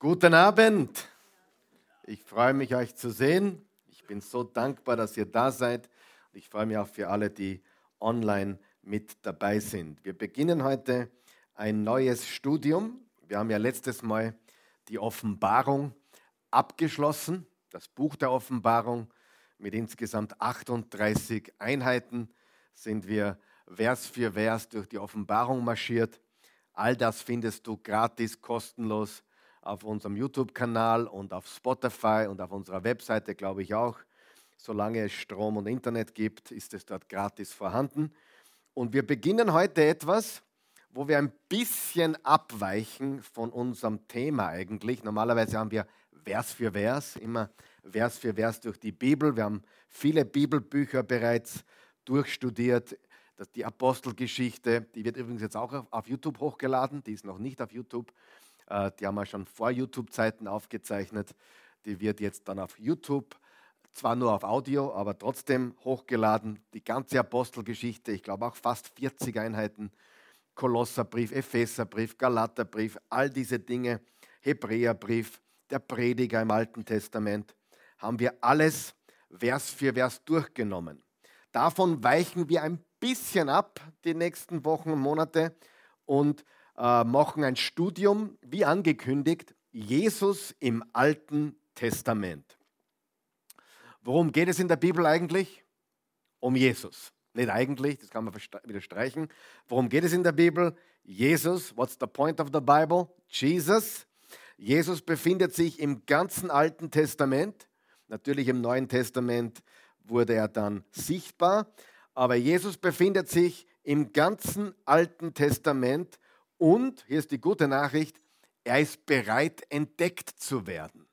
Guten Abend. Ich freue mich, euch zu sehen. Ich bin so dankbar, dass ihr da seid. Ich freue mich auch für alle, die online mit dabei sind. Wir beginnen heute ein neues Studium. Wir haben ja letztes Mal die Offenbarung abgeschlossen, das Buch der Offenbarung. Mit insgesamt 38 Einheiten sind wir Vers für Vers durch die Offenbarung marschiert. All das findest du gratis, kostenlos auf unserem YouTube-Kanal und auf Spotify und auf unserer Webseite, glaube ich auch. Solange es Strom und Internet gibt, ist es dort gratis vorhanden. Und wir beginnen heute etwas, wo wir ein bisschen abweichen von unserem Thema eigentlich. Normalerweise haben wir Vers für Vers, immer Vers für Vers durch die Bibel. Wir haben viele Bibelbücher bereits durchstudiert. Die Apostelgeschichte, die wird übrigens jetzt auch auf YouTube hochgeladen, die ist noch nicht auf YouTube. Äh, die haben wir schon vor YouTube-Zeiten aufgezeichnet. Die wird jetzt dann auf YouTube, zwar nur auf Audio, aber trotzdem hochgeladen. Die ganze Apostelgeschichte, ich glaube auch fast 40 Einheiten. Kolosserbrief, Epheserbrief, Galaterbrief, all diese Dinge, Hebräerbrief, der Prediger im Alten Testament, haben wir alles Vers für Vers durchgenommen. Davon weichen wir ein bisschen ab die nächsten Wochen und Monate und äh, machen ein Studium, wie angekündigt, Jesus im Alten Testament. Worum geht es in der Bibel eigentlich? Um Jesus. Nicht eigentlich, das kann man wieder streichen. Worum geht es in der Bibel? Jesus, what's the point of the Bible? Jesus. Jesus befindet sich im ganzen Alten Testament. Natürlich im Neuen Testament wurde er dann sichtbar. Aber Jesus befindet sich im ganzen Alten Testament und, hier ist die gute Nachricht, er ist bereit, entdeckt zu werden.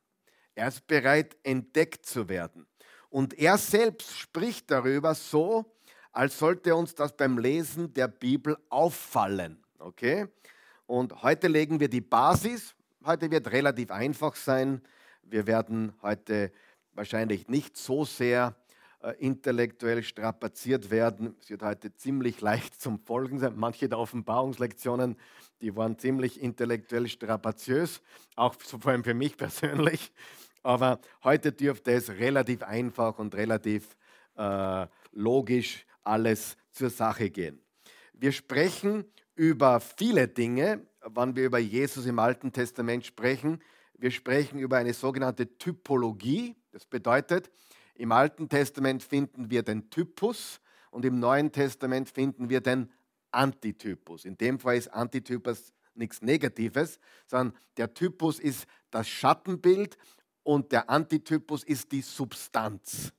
Er ist bereit, entdeckt zu werden. Und er selbst spricht darüber so, als sollte uns das beim Lesen der Bibel auffallen. Okay? Und heute legen wir die Basis. Heute wird relativ einfach sein. Wir werden heute wahrscheinlich nicht so sehr intellektuell strapaziert werden. Es wird heute ziemlich leicht zum Folgen sein. Manche der Offenbarungslektionen, die waren ziemlich intellektuell strapaziös, auch vor allem für mich persönlich. Aber heute dürfte es relativ einfach und relativ äh, logisch alles zur Sache gehen. Wir sprechen über viele Dinge, wann wir über Jesus im Alten Testament sprechen. Wir sprechen über eine sogenannte Typologie. Das bedeutet, im Alten Testament finden wir den Typus und im Neuen Testament finden wir den Antitypus. In dem Fall ist Antitypus nichts Negatives, sondern der Typus ist das Schattenbild und der Antitypus ist die Substanz.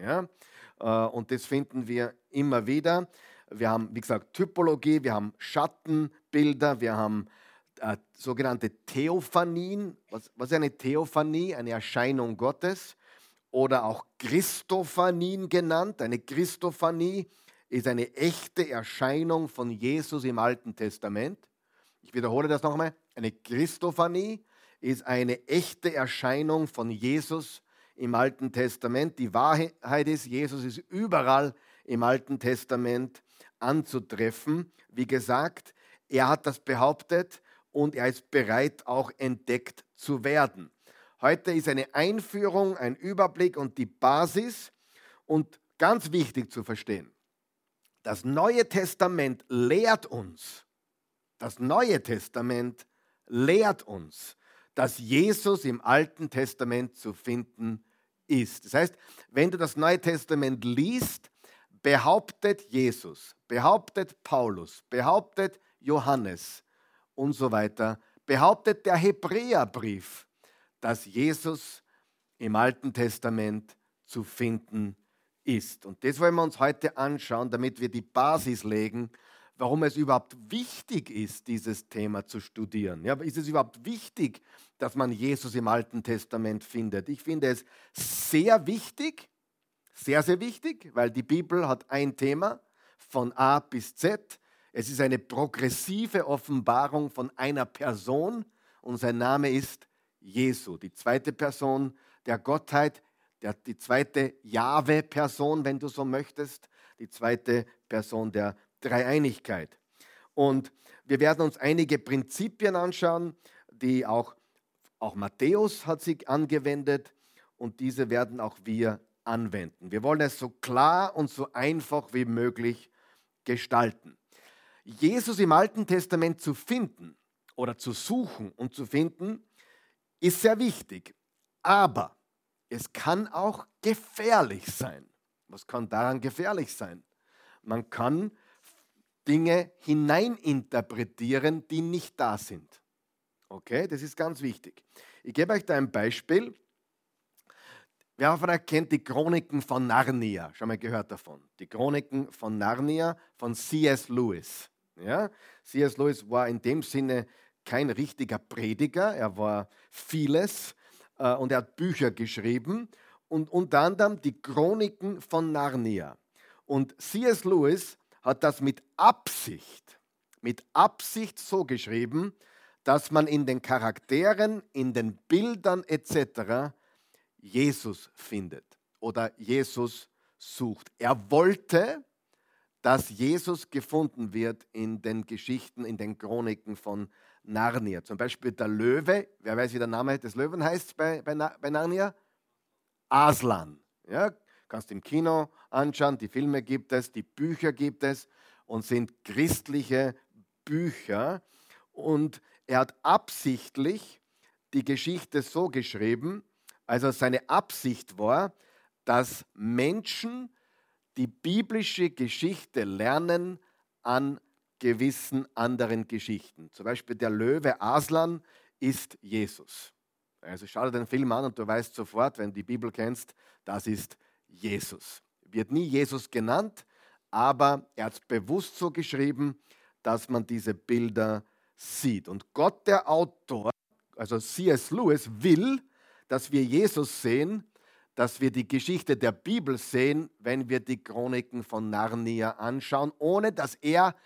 Ja? Äh, und das finden wir immer wieder. Wir haben, wie gesagt, Typologie, wir haben Schattenbilder, wir haben äh, sogenannte Theophanien. Was, was ist eine Theophanie? Eine Erscheinung Gottes oder auch Christophanien genannt. Eine Christophanie ist eine echte Erscheinung von Jesus im Alten Testament. Ich wiederhole das nochmal. Eine Christophanie ist eine echte Erscheinung von Jesus im Alten Testament. Die Wahrheit ist, Jesus ist überall im Alten Testament anzutreffen. Wie gesagt, er hat das behauptet und er ist bereit, auch entdeckt zu werden. Heute ist eine Einführung, ein Überblick und die Basis. Und ganz wichtig zu verstehen, das Neue Testament lehrt uns, das Neue Testament lehrt uns, dass Jesus im Alten Testament zu finden ist. Das heißt, wenn du das Neue Testament liest, behauptet Jesus, behauptet Paulus, behauptet Johannes und so weiter, behauptet der Hebräerbrief, dass Jesus im Alten Testament zu finden ist. Und das wollen wir uns heute anschauen, damit wir die Basis legen, warum es überhaupt wichtig ist, dieses Thema zu studieren. Ja, ist es überhaupt wichtig, dass man Jesus im Alten Testament findet? Ich finde es sehr wichtig, sehr, sehr wichtig, weil die Bibel hat ein Thema von A bis Z. Es ist eine progressive Offenbarung von einer Person und sein Name ist Jesu, die zweite Person der Gottheit, der, die zweite Jahwe-Person, wenn du so möchtest, die zweite Person der Dreieinigkeit. Und wir werden uns einige Prinzipien anschauen, die auch auch Matthäus hat sie angewendet und diese werden auch wir anwenden. Wir wollen es so klar und so einfach wie möglich gestalten. Jesus im Alten Testament zu finden oder zu suchen und zu finden, ist sehr wichtig. Aber es kann auch gefährlich sein. Was kann daran gefährlich sein? Man kann Dinge hineininterpretieren, die nicht da sind. Okay, das ist ganz wichtig. Ich gebe euch da ein Beispiel. Wer von euch kennt die Chroniken von Narnia? Schon mal gehört davon. Die Chroniken von Narnia von C.S. Lewis. Ja? C.S. Lewis war in dem Sinne kein richtiger Prediger, er war vieles äh, und er hat Bücher geschrieben und unter anderem die Chroniken von Narnia. Und C.S. Lewis hat das mit Absicht, mit Absicht so geschrieben, dass man in den Charakteren, in den Bildern etc. Jesus findet oder Jesus sucht. Er wollte, dass Jesus gefunden wird in den Geschichten, in den Chroniken von Narnia. Zum Beispiel der Löwe, wer weiß, wie der Name des Löwen heißt bei, bei, bei Narnia? Aslan. Ja, kannst im Kino anschauen, die Filme gibt es, die Bücher gibt es und sind christliche Bücher. Und er hat absichtlich die Geschichte so geschrieben, also seine Absicht war, dass Menschen die biblische Geschichte lernen an gewissen anderen Geschichten. Zum Beispiel der Löwe Aslan ist Jesus. Also schau dir den Film an und du weißt sofort, wenn du die Bibel kennst, das ist Jesus. Wird nie Jesus genannt, aber er hat es bewusst so geschrieben, dass man diese Bilder sieht. Und Gott, der Autor, also C.S. Lewis, will, dass wir Jesus sehen, dass wir die Geschichte der Bibel sehen, wenn wir die Chroniken von Narnia anschauen, ohne dass er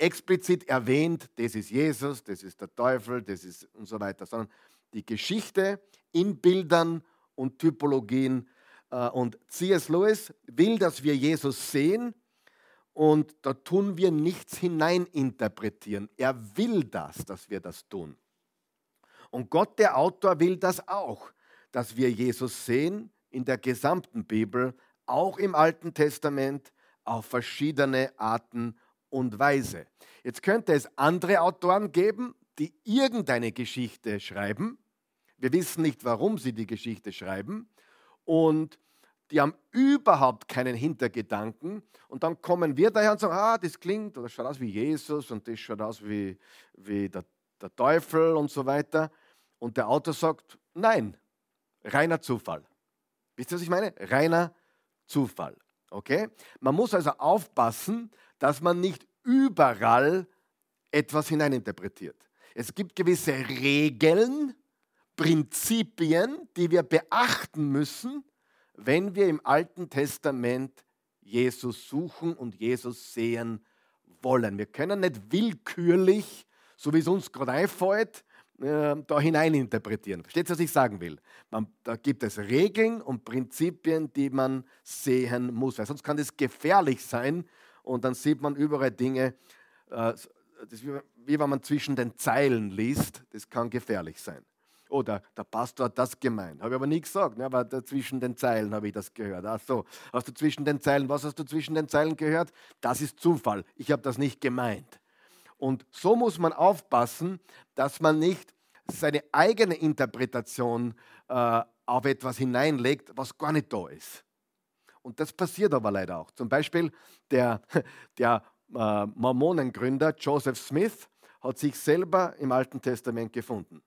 explizit erwähnt, das ist Jesus, das ist der Teufel, das ist und so weiter, sondern die Geschichte in Bildern und Typologien. Äh, und C.S. Lewis will, dass wir Jesus sehen und da tun wir nichts hineininterpretieren. Er will das, dass wir das tun. Und Gott, der Autor, will das auch, dass wir Jesus sehen in der gesamten Bibel, auch im Alten Testament, auf verschiedene Arten und Weise. Jetzt könnte es andere Autoren geben, die irgendeine Geschichte schreiben. Wir wissen nicht, warum sie die Geschichte schreiben. Und die haben überhaupt keinen Hintergedanken. Und dann kommen wir daher und sagen, ah, das klingt oder schaut aus wie Jesus und das schaut aus wie, wie der, der Teufel und so weiter. Und der Autor sagt, nein, reiner Zufall. Wisst ihr, was ich meine? Reiner Zufall. Okay? Man muss also aufpassen, dass man nicht überall etwas hineininterpretiert. Es gibt gewisse Regeln, Prinzipien, die wir beachten müssen, wenn wir im Alten Testament Jesus suchen und Jesus sehen wollen. Wir können nicht willkürlich, so wie es uns gerade einfällt, äh, da hineininterpretieren. Versteht ihr, was ich sagen will? Man, da gibt es Regeln und Prinzipien, die man sehen muss, weil sonst kann es gefährlich sein und dann sieht man überall Dinge, äh, das wie, wie wenn man zwischen den Zeilen liest, das kann gefährlich sein. Oder der Pastor hat das gemeint. Habe ich aber nie gesagt, ne? aber zwischen den Zeilen habe ich das gehört. Ach so, hast du zwischen den Zeilen, was hast du zwischen den Zeilen gehört? Das ist Zufall. Ich habe das nicht gemeint. Und so muss man aufpassen, dass man nicht seine eigene Interpretation äh, auf etwas hineinlegt, was gar nicht da ist. Und das passiert aber leider auch. Zum Beispiel der, der äh, Mormonengründer Joseph Smith hat sich selber im Alten Testament gefunden.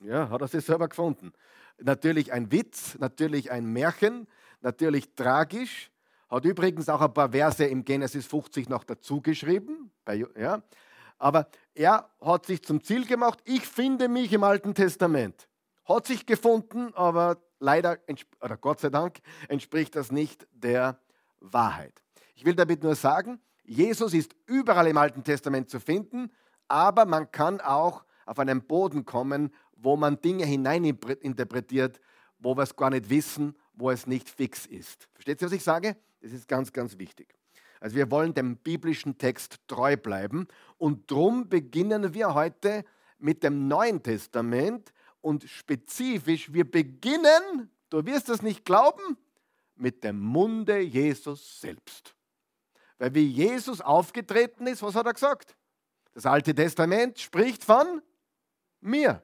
Ja, hat er sich selber gefunden. Natürlich ein Witz, natürlich ein Märchen, natürlich tragisch. Hat übrigens auch ein paar Verse im Genesis 50 noch dazu geschrieben. Ja. Aber er hat sich zum Ziel gemacht, ich finde mich im Alten Testament. Hat sich gefunden, aber leider, oder Gott sei Dank, entspricht das nicht der Wahrheit. Ich will damit nur sagen, Jesus ist überall im Alten Testament zu finden, aber man kann auch auf einen Boden kommen, wo man Dinge hineininterpretiert, wo wir es gar nicht wissen, wo es nicht fix ist. Versteht ihr, was ich sage? Das ist ganz, ganz wichtig. Also wir wollen dem biblischen Text treu bleiben und darum beginnen wir heute mit dem Neuen Testament und spezifisch, wir beginnen, du wirst es nicht glauben, mit dem Munde Jesus selbst. Weil wie Jesus aufgetreten ist, was hat er gesagt? Das Alte Testament spricht von mir.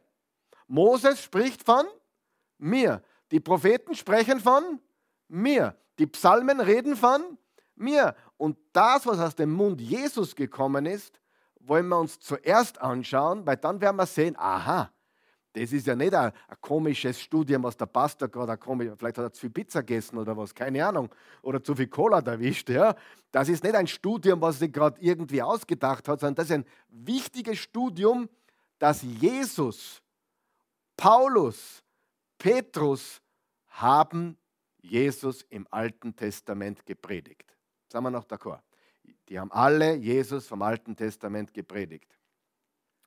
Moses spricht von mir. Die Propheten sprechen von mir. Die Psalmen reden von mir. Und das, was aus dem Mund Jesus gekommen ist, wollen wir uns zuerst anschauen, weil dann werden wir sehen, aha, das ist ja nicht ein, ein komisches Studium, was der Pastor gerade komisch, vielleicht hat er zu viel Pizza gegessen oder was, keine Ahnung, oder zu viel Cola erwischt. Ja. Das ist nicht ein Studium, was sich gerade irgendwie ausgedacht hat, sondern das ist ein wichtiges Studium, das Jesus, Paulus, Petrus haben Jesus im Alten Testament gepredigt. Sagen wir noch d'accord. Die haben alle Jesus vom Alten Testament gepredigt.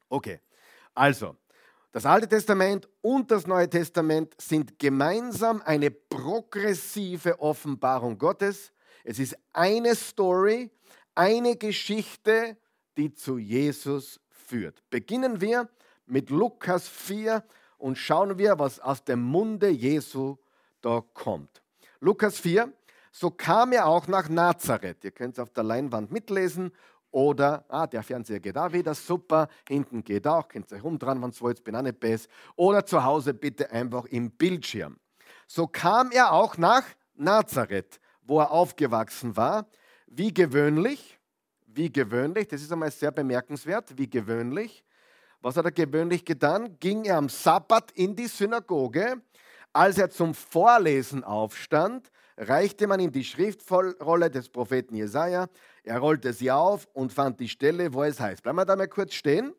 Okay, also, das Alte Testament und das Neue Testament sind gemeinsam eine progressive Offenbarung Gottes. Es ist eine Story, eine Geschichte, die zu Jesus führt. Beginnen wir mit Lukas 4 und schauen wir, was aus dem Munde Jesu da kommt. Lukas 4, so kam er auch nach Nazareth. Ihr könnt es auf der Leinwand mitlesen. Oder, ah, der Fernseher geht auch wieder, super, hinten geht auch, könnt ihr euch umdrehen, wenn es wollt, bin auch nicht besser. Oder zu Hause bitte einfach im Bildschirm. So kam er auch nach Nazareth, wo er aufgewachsen war, wie gewöhnlich, wie gewöhnlich, das ist einmal sehr bemerkenswert, wie gewöhnlich. Was hat er gewöhnlich getan? Ging er am Sabbat in die Synagoge. Als er zum Vorlesen aufstand, reichte man ihm die Schriftrolle des Propheten Jesaja. Er rollte sie auf und fand die Stelle, wo es heißt. Bleiben wir da mal kurz stehen.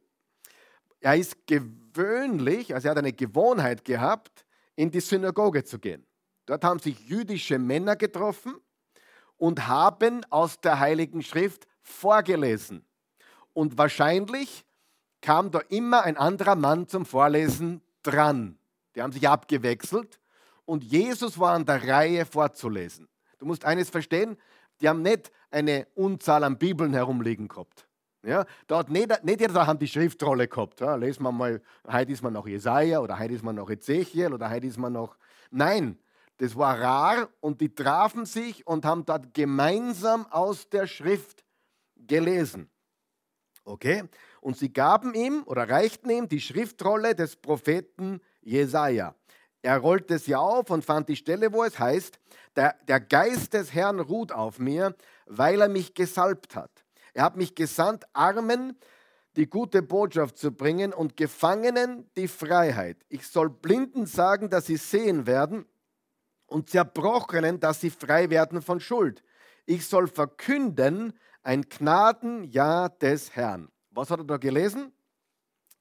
Er ist gewöhnlich, also er hat eine Gewohnheit gehabt, in die Synagoge zu gehen. Dort haben sich jüdische Männer getroffen und haben aus der Heiligen Schrift vorgelesen. Und wahrscheinlich kam da immer ein anderer Mann zum Vorlesen dran. Die haben sich abgewechselt und Jesus war an der Reihe vorzulesen. Du musst eines verstehen, die haben nicht eine Unzahl an Bibeln herumliegen gehabt. Ja, da nicht, nicht jeder hat die Schriftrolle gehabt. Ja, lesen wir mal, heute ist man noch Jesaja oder heute ist man noch Ezechiel oder heute ist man noch. Nein, das war rar und die trafen sich und haben dort gemeinsam aus der Schrift gelesen. Okay? Und sie gaben ihm oder reichten ihm die Schriftrolle des Propheten Jesaja. Er rollte sie auf und fand die Stelle, wo es heißt, der, der Geist des Herrn ruht auf mir, weil er mich gesalbt hat. Er hat mich gesandt, Armen die gute Botschaft zu bringen und Gefangenen die Freiheit. Ich soll Blinden sagen, dass sie sehen werden und Zerbrochenen, dass sie frei werden von Schuld. Ich soll verkünden ein Gnadenjahr des Herrn. Was hat er da gelesen?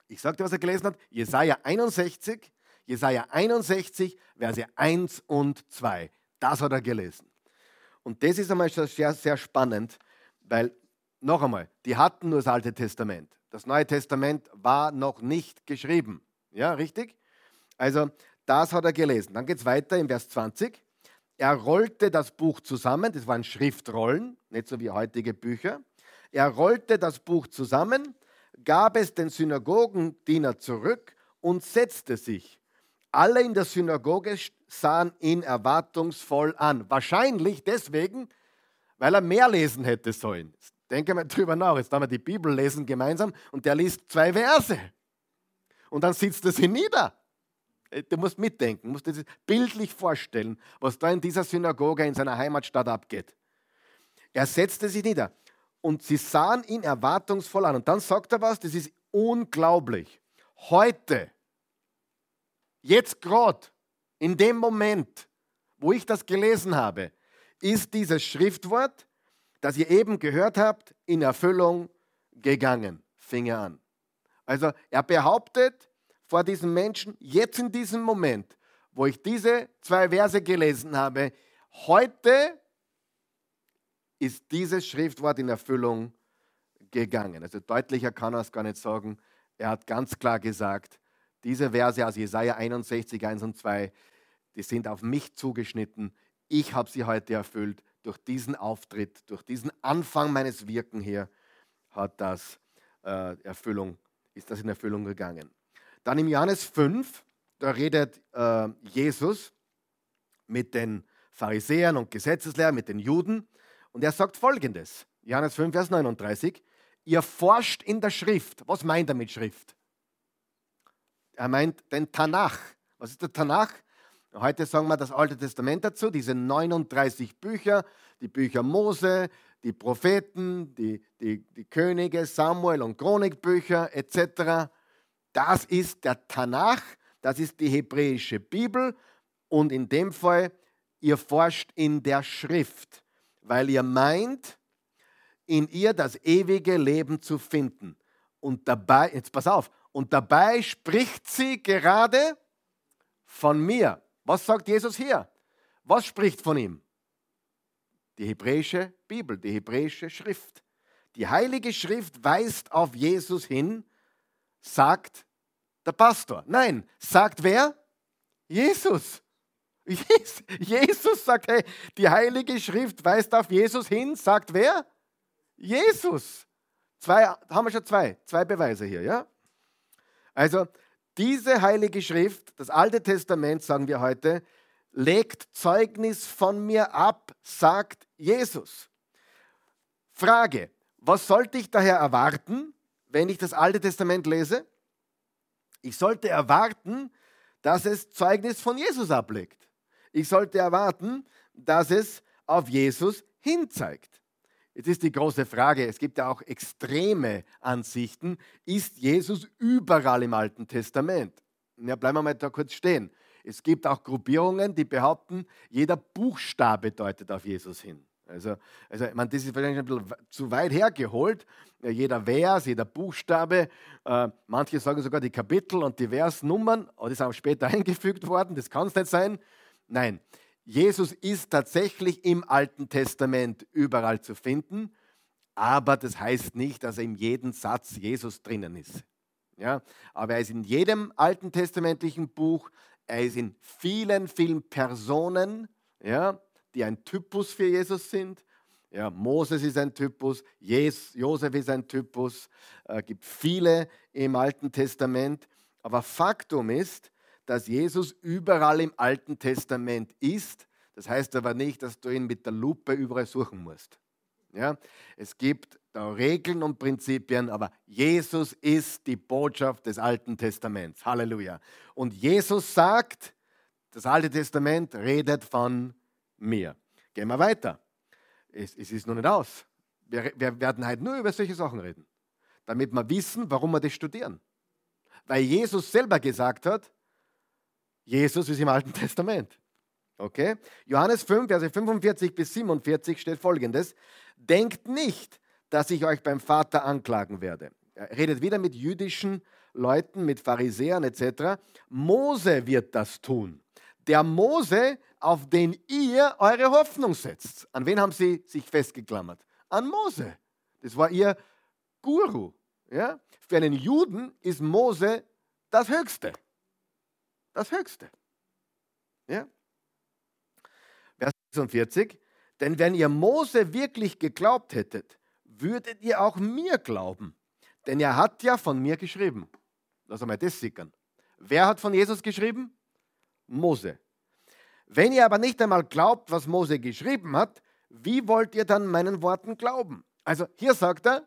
Ich sagte, was er gelesen hat. Jesaja 61, Jesaja 61, Verse 1 und 2. Das hat er gelesen. Und das ist einmal sehr, sehr spannend, weil, noch einmal, die hatten nur das Alte Testament. Das Neue Testament war noch nicht geschrieben. Ja, richtig? Also, das hat er gelesen. Dann geht es weiter im Vers 20. Er rollte das Buch zusammen, das waren Schriftrollen, nicht so wie heutige Bücher. Er rollte das Buch zusammen, gab es den Synagogendiener zurück und setzte sich. Alle in der Synagoge sahen ihn erwartungsvoll an. Wahrscheinlich deswegen, weil er mehr lesen hätte sollen. Denke mal drüber nach. Jetzt haben wir die Bibel lesen gemeinsam und der liest zwei Verse. Und dann sitzt er sie nieder. Äh, du musst mitdenken, musst dir bildlich vorstellen, was da in dieser Synagoge in seiner Heimatstadt abgeht. Er setzte sich nieder und sie sahen ihn erwartungsvoll an. Und dann sagt er was, das ist unglaublich. Heute Jetzt gerade, in dem Moment, wo ich das gelesen habe, ist dieses Schriftwort, das ihr eben gehört habt, in Erfüllung gegangen. Fing er an. Also er behauptet vor diesem Menschen, jetzt in diesem Moment, wo ich diese zwei Verse gelesen habe, heute ist dieses Schriftwort in Erfüllung gegangen. Also deutlicher kann er es gar nicht sagen. Er hat ganz klar gesagt, diese Verse aus Jesaja 61, 1 und 2, die sind auf mich zugeschnitten. Ich habe sie heute erfüllt. Durch diesen Auftritt, durch diesen Anfang meines Wirken hier hat das, äh, Erfüllung, ist das in Erfüllung gegangen. Dann im Johannes 5, da redet äh, Jesus mit den Pharisäern und Gesetzeslehrern, mit den Juden. Und er sagt folgendes: Johannes 5, Vers 39. Ihr forscht in der Schrift. Was meint er mit Schrift? Er meint den Tanach. Was ist der Tanach? Heute sagen wir das Alte Testament dazu, diese 39 Bücher, die Bücher Mose, die Propheten, die, die, die Könige, Samuel und Chronikbücher etc. Das ist der Tanach, das ist die hebräische Bibel und in dem Fall, ihr forscht in der Schrift, weil ihr meint, in ihr das ewige Leben zu finden. Und dabei, jetzt pass auf, und dabei spricht sie gerade von mir. Was sagt Jesus hier? Was spricht von ihm? Die hebräische Bibel, die hebräische Schrift. Die heilige Schrift weist auf Jesus hin, sagt der Pastor. Nein, sagt wer? Jesus. Jesus sagt, hey, die heilige Schrift weist auf Jesus hin, sagt wer? Jesus. Zwei, haben wir schon zwei, zwei Beweise hier, ja? Also, diese heilige Schrift, das Alte Testament, sagen wir heute, legt Zeugnis von mir ab, sagt Jesus. Frage, was sollte ich daher erwarten, wenn ich das Alte Testament lese? Ich sollte erwarten, dass es Zeugnis von Jesus ablegt. Ich sollte erwarten, dass es auf Jesus hinzeigt. Jetzt ist die große Frage, es gibt ja auch extreme Ansichten, ist Jesus überall im Alten Testament? Ja, bleiben wir mal da kurz stehen. Es gibt auch Gruppierungen, die behaupten, jeder Buchstabe deutet auf Jesus hin. Also, also meine, das ist wahrscheinlich ein bisschen zu weit hergeholt. Jeder Vers, jeder Buchstabe, äh, manche sagen sogar die Kapitel und die Versnummern, oh, die sind auch später eingefügt worden, das kann es nicht sein. Nein, Jesus ist tatsächlich im Alten Testament überall zu finden, aber das heißt nicht, dass er in jedem Satz Jesus drinnen ist. Ja, aber er ist in jedem alten testamentlichen Buch, er ist in vielen, vielen Personen, ja, die ein Typus für Jesus sind. Ja, Moses ist ein Typus, Josef ist ein Typus, es äh, gibt viele im Alten Testament. Aber Faktum ist, dass Jesus überall im Alten Testament ist. Das heißt aber nicht, dass du ihn mit der Lupe überall suchen musst. Ja? Es gibt da Regeln und Prinzipien, aber Jesus ist die Botschaft des Alten Testaments. Halleluja. Und Jesus sagt, das Alte Testament redet von mir. Gehen wir weiter. Es, es ist noch nicht aus. Wir, wir werden heute nur über solche Sachen reden, damit wir wissen, warum wir das studieren. Weil Jesus selber gesagt hat, Jesus ist im Alten Testament. Okay? Johannes 5, Verse 45 bis 47 steht folgendes: Denkt nicht, dass ich euch beim Vater anklagen werde. Er redet wieder mit jüdischen Leuten, mit Pharisäern etc. Mose wird das tun. Der Mose, auf den ihr eure Hoffnung setzt. An wen haben sie sich festgeklammert? An Mose. Das war ihr Guru. Ja? Für einen Juden ist Mose das Höchste. Das Höchste. Ja? Vers 46. Denn wenn ihr Mose wirklich geglaubt hättet, würdet ihr auch mir glauben. Denn er hat ja von mir geschrieben. Lass einmal das sickern. Wer hat von Jesus geschrieben? Mose. Wenn ihr aber nicht einmal glaubt, was Mose geschrieben hat, wie wollt ihr dann meinen Worten glauben? Also hier sagt er,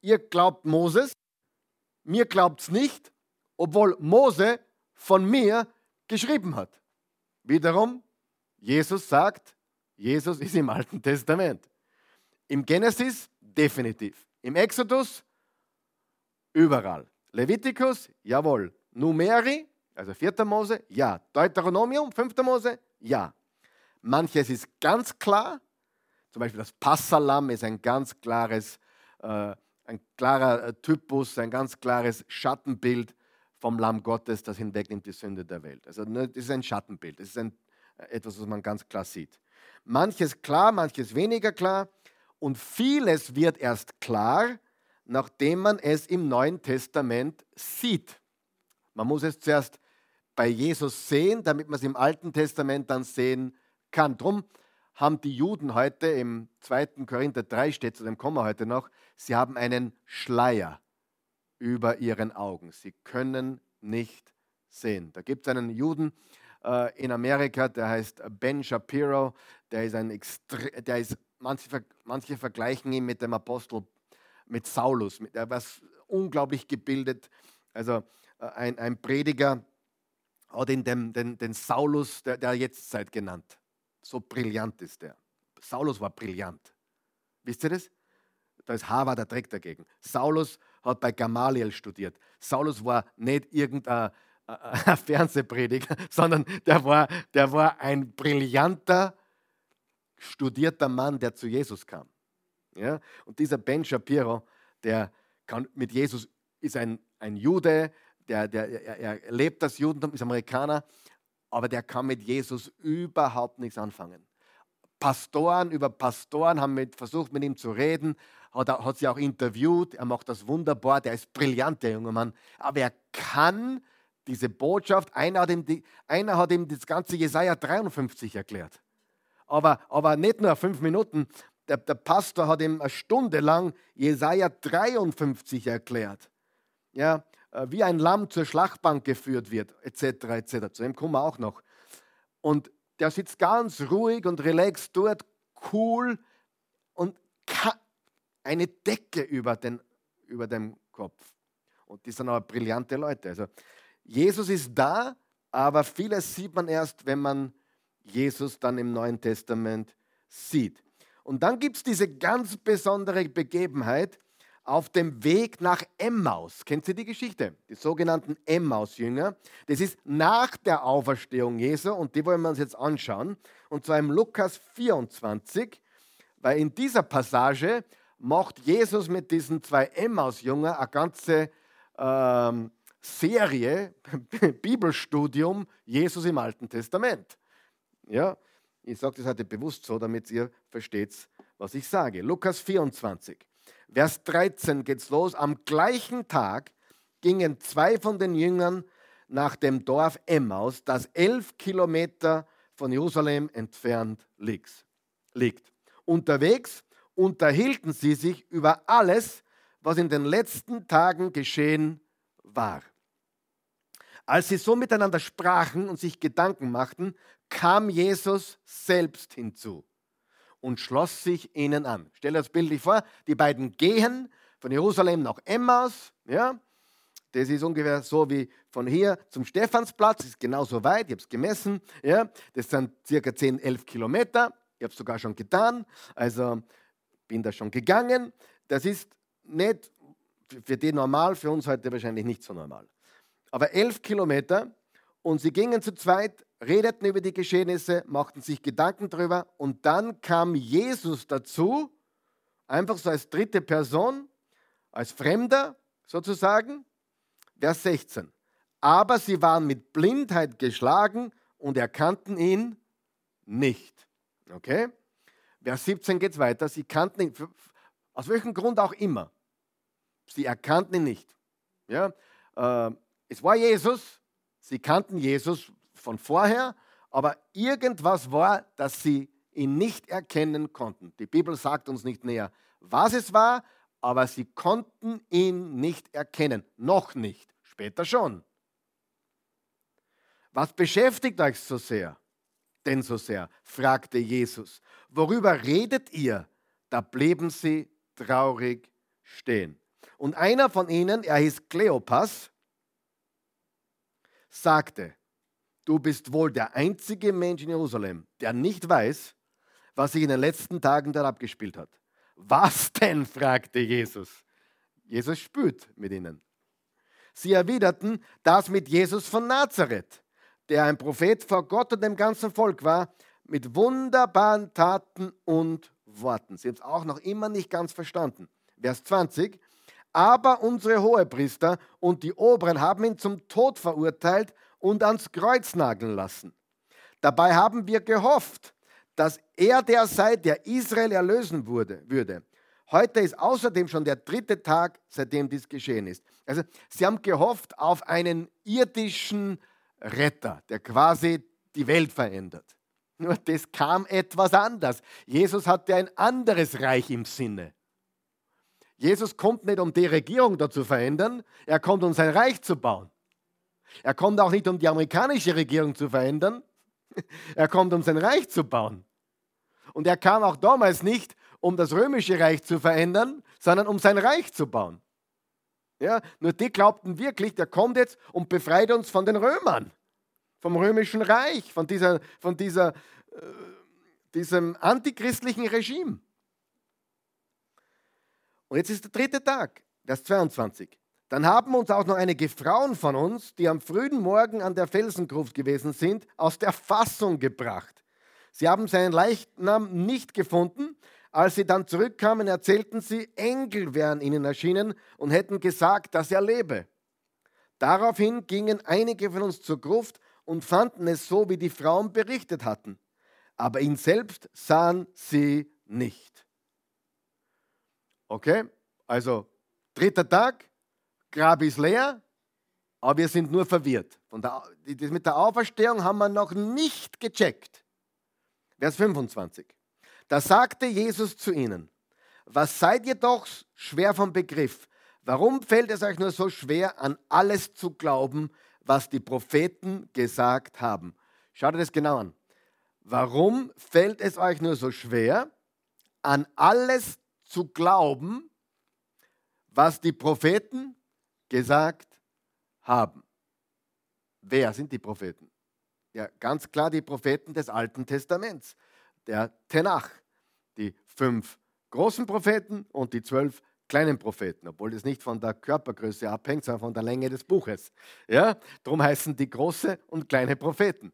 ihr glaubt Moses, mir glaubt es nicht, obwohl Mose von mir geschrieben hat. Wiederum, Jesus sagt, Jesus ist im Alten Testament. Im Genesis definitiv. Im Exodus überall. Leviticus, jawohl. Numeri, also 4. Mose, ja. Deuteronomium, 5. Mose, ja. Manches ist ganz klar. Zum Beispiel das Passalam ist ein ganz klares, äh, ein klarer äh, Typus, ein ganz klares Schattenbild vom Lamm Gottes, das hinwegnimmt die Sünde der Welt. Also ne, das ist ein Schattenbild, das ist ein, äh, etwas, was man ganz klar sieht. Manches klar, manches weniger klar und vieles wird erst klar, nachdem man es im Neuen Testament sieht. Man muss es zuerst bei Jesus sehen, damit man es im Alten Testament dann sehen kann. Drum haben die Juden heute im 2. Korinther 3 steht, zu dem wir heute noch, sie haben einen Schleier über ihren Augen. Sie können nicht sehen. Da gibt es einen Juden äh, in Amerika, der heißt Ben Shapiro, der ist ein Extre der ist, manche, manche vergleichen ihn mit dem Apostel, mit Saulus, mit, er war unglaublich gebildet, also äh, ein, ein Prediger, hat ihn den, den, den Saulus der, der Jetztzeit genannt. So brillant ist der. Saulus war brillant. Wisst ihr das? Da ist Harvard der Dreck dagegen. Saulus hat bei Gamaliel studiert. Saulus war nicht irgendein Fernsehprediger, sondern der war, der war ein brillanter, studierter Mann, der zu Jesus kam. Ja? Und dieser Ben Shapiro, der kann mit Jesus, ist ein, ein Jude, der, der, er, er lebt das Judentum, ist Amerikaner, aber der kann mit Jesus überhaupt nichts anfangen. Pastoren über Pastoren haben mit, versucht, mit ihm zu reden, hat, hat sie auch interviewt, er macht das wunderbar, der ist brillant, der junge Mann, aber er kann diese Botschaft, einer hat ihm, die, einer hat ihm das ganze Jesaja 53 erklärt. Aber, aber nicht nur fünf Minuten, der, der Pastor hat ihm eine Stunde lang Jesaja 53 erklärt. Ja, äh, wie ein Lamm zur Schlachtbank geführt wird, etc. etc. Zu dem kommen wir auch noch. Und der sitzt ganz ruhig und relaxed dort, cool und eine Decke über, den, über dem Kopf. Und die sind aber brillante Leute. Also Jesus ist da, aber vieles sieht man erst, wenn man Jesus dann im Neuen Testament sieht. Und dann gibt es diese ganz besondere Begebenheit, auf dem Weg nach Emmaus. Kennt ihr die Geschichte? Die sogenannten Emmaus-Jünger. Das ist nach der Auferstehung Jesu und die wollen wir uns jetzt anschauen. Und zwar im Lukas 24, weil in dieser Passage macht Jesus mit diesen zwei Emmaus-Jüngern eine ganze ähm, Serie, Bibelstudium Jesus im Alten Testament. Ja, ich sage das heute bewusst so, damit ihr versteht, was ich sage. Lukas 24. Vers 13 geht's los. Am gleichen Tag gingen zwei von den Jüngern nach dem Dorf Emmaus, das elf Kilometer von Jerusalem entfernt liegt. Unterwegs unterhielten sie sich über alles, was in den letzten Tagen geschehen war. Als sie so miteinander sprachen und sich Gedanken machten, kam Jesus selbst hinzu und schloss sich ihnen an. Stell dir das bildlich vor, die beiden gehen von Jerusalem nach Emmaus, ja, das ist ungefähr so wie von hier zum Stephansplatz, das ist genauso weit, ich habe es gemessen, ja, das sind circa 10, 11 Kilometer, ich habe es sogar schon getan, also bin da schon gegangen. Das ist nicht für die normal, für uns heute wahrscheinlich nicht so normal. Aber 11 Kilometer und sie gingen zu zweit redeten über die Geschehnisse, machten sich Gedanken darüber und dann kam Jesus dazu, einfach so als dritte Person, als Fremder sozusagen. Vers 16. Aber sie waren mit Blindheit geschlagen und erkannten ihn nicht. Okay? Vers 17 geht es weiter. Sie kannten ihn, aus welchem Grund auch immer. Sie erkannten ihn nicht. Ja? Äh, es war Jesus, sie kannten Jesus, von vorher, aber irgendwas war, dass sie ihn nicht erkennen konnten. Die Bibel sagt uns nicht näher, was es war, aber sie konnten ihn nicht erkennen. Noch nicht, später schon. Was beschäftigt euch so sehr? Denn so sehr, fragte Jesus. Worüber redet ihr? Da blieben sie traurig stehen. Und einer von ihnen, er hieß Kleopas, sagte, du bist wohl der einzige Mensch in Jerusalem, der nicht weiß, was sich in den letzten Tagen dort abgespielt hat. Was denn? fragte Jesus. Jesus spürt mit ihnen. Sie erwiderten, das mit Jesus von Nazareth, der ein Prophet vor Gott und dem ganzen Volk war, mit wunderbaren Taten und Worten. Sie haben es auch noch immer nicht ganz verstanden. Vers 20. Aber unsere Hohepriester und die Oberen haben ihn zum Tod verurteilt und ans Kreuz nageln lassen. Dabei haben wir gehofft, dass er der sei, der Israel erlösen wurde, würde. Heute ist außerdem schon der dritte Tag, seitdem dies geschehen ist. Also sie haben gehofft auf einen irdischen Retter, der quasi die Welt verändert. Nur das kam etwas anders. Jesus hatte ein anderes Reich im Sinne. Jesus kommt nicht, um die Regierung da zu verändern, er kommt, um sein Reich zu bauen. Er kommt auch nicht, um die amerikanische Regierung zu verändern. Er kommt, um sein Reich zu bauen. Und er kam auch damals nicht, um das römische Reich zu verändern, sondern um sein Reich zu bauen. Ja, nur die glaubten wirklich, der kommt jetzt und befreit uns von den Römern, vom römischen Reich, von, dieser, von dieser, äh, diesem antichristlichen Regime. Und jetzt ist der dritte Tag, Vers 22. Dann haben uns auch noch einige Frauen von uns, die am frühen Morgen an der Felsengruft gewesen sind, aus der Fassung gebracht. Sie haben seinen Leichnam nicht gefunden. Als sie dann zurückkamen, erzählten sie, Engel wären ihnen erschienen und hätten gesagt, dass er lebe. Daraufhin gingen einige von uns zur Gruft und fanden es so, wie die Frauen berichtet hatten. Aber ihn selbst sahen sie nicht. Okay, also dritter Tag, Grab ist leer, aber wir sind nur verwirrt. Der, das mit der Auferstehung haben wir noch nicht gecheckt. Vers 25. Da sagte Jesus zu ihnen, was seid ihr doch schwer vom Begriff? Warum fällt es euch nur so schwer, an alles zu glauben, was die Propheten gesagt haben? Schaut euch das genau an. Warum fällt es euch nur so schwer, an alles zu glauben, was die Propheten gesagt haben. Wer sind die Propheten? Ja, ganz klar die Propheten des Alten Testaments, der Tenach, die fünf großen Propheten und die zwölf kleinen Propheten, obwohl das nicht von der Körpergröße abhängt, sondern von der Länge des Buches. Ja, darum heißen die große und kleine Propheten.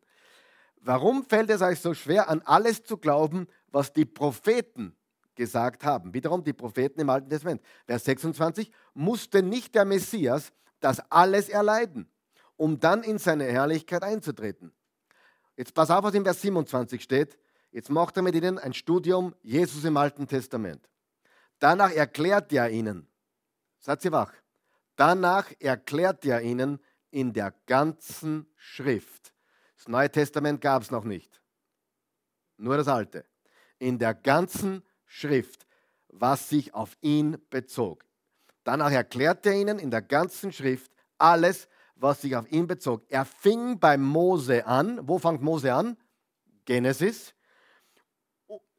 Warum fällt es euch so schwer, an alles zu glauben, was die Propheten gesagt haben. Wiederum die Propheten im Alten Testament. Vers 26, musste nicht der Messias das alles erleiden, um dann in seine Herrlichkeit einzutreten. Jetzt pass auf, was in Vers 27 steht. Jetzt macht er mit ihnen ein Studium Jesus im Alten Testament. Danach erklärt er ihnen, seid ihr wach, danach erklärt er ihnen in der ganzen Schrift. Das Neue Testament gab es noch nicht, nur das Alte. In der ganzen Schrift, was sich auf ihn bezog. Danach erklärte er ihnen in der ganzen Schrift alles, was sich auf ihn bezog. Er fing bei Mose an. Wo fängt Mose an? Genesis.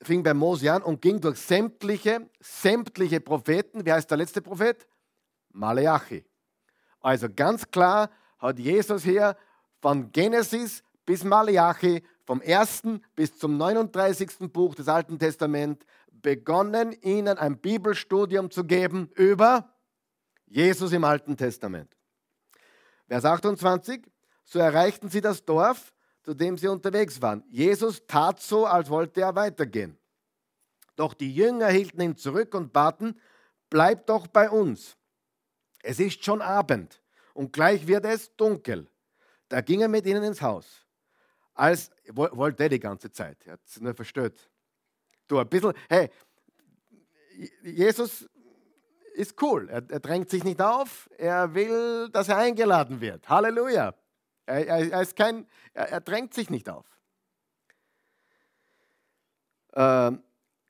Fing bei Mose an und ging durch sämtliche, sämtliche Propheten. Wer heißt der letzte Prophet? Maleachi. Also ganz klar hat Jesus hier von Genesis bis Maleachi, vom ersten bis zum 39. Buch des Alten Testaments, begonnen, ihnen ein Bibelstudium zu geben über Jesus im Alten Testament. Vers 28, so erreichten sie das Dorf, zu dem sie unterwegs waren. Jesus tat so, als wollte er weitergehen. Doch die Jünger hielten ihn zurück und baten, bleib doch bei uns. Es ist schon Abend und gleich wird es dunkel. Da ging er mit ihnen ins Haus. Als wollte er die ganze Zeit, er hat es nur verstört. Du, ein bisschen, hey, Jesus ist cool. Er, er, drängt sich nicht auf. Er will, dass er eingeladen wird. Halleluja. Er, er, er ist kein, er, drängt sich nicht auf. Ähm,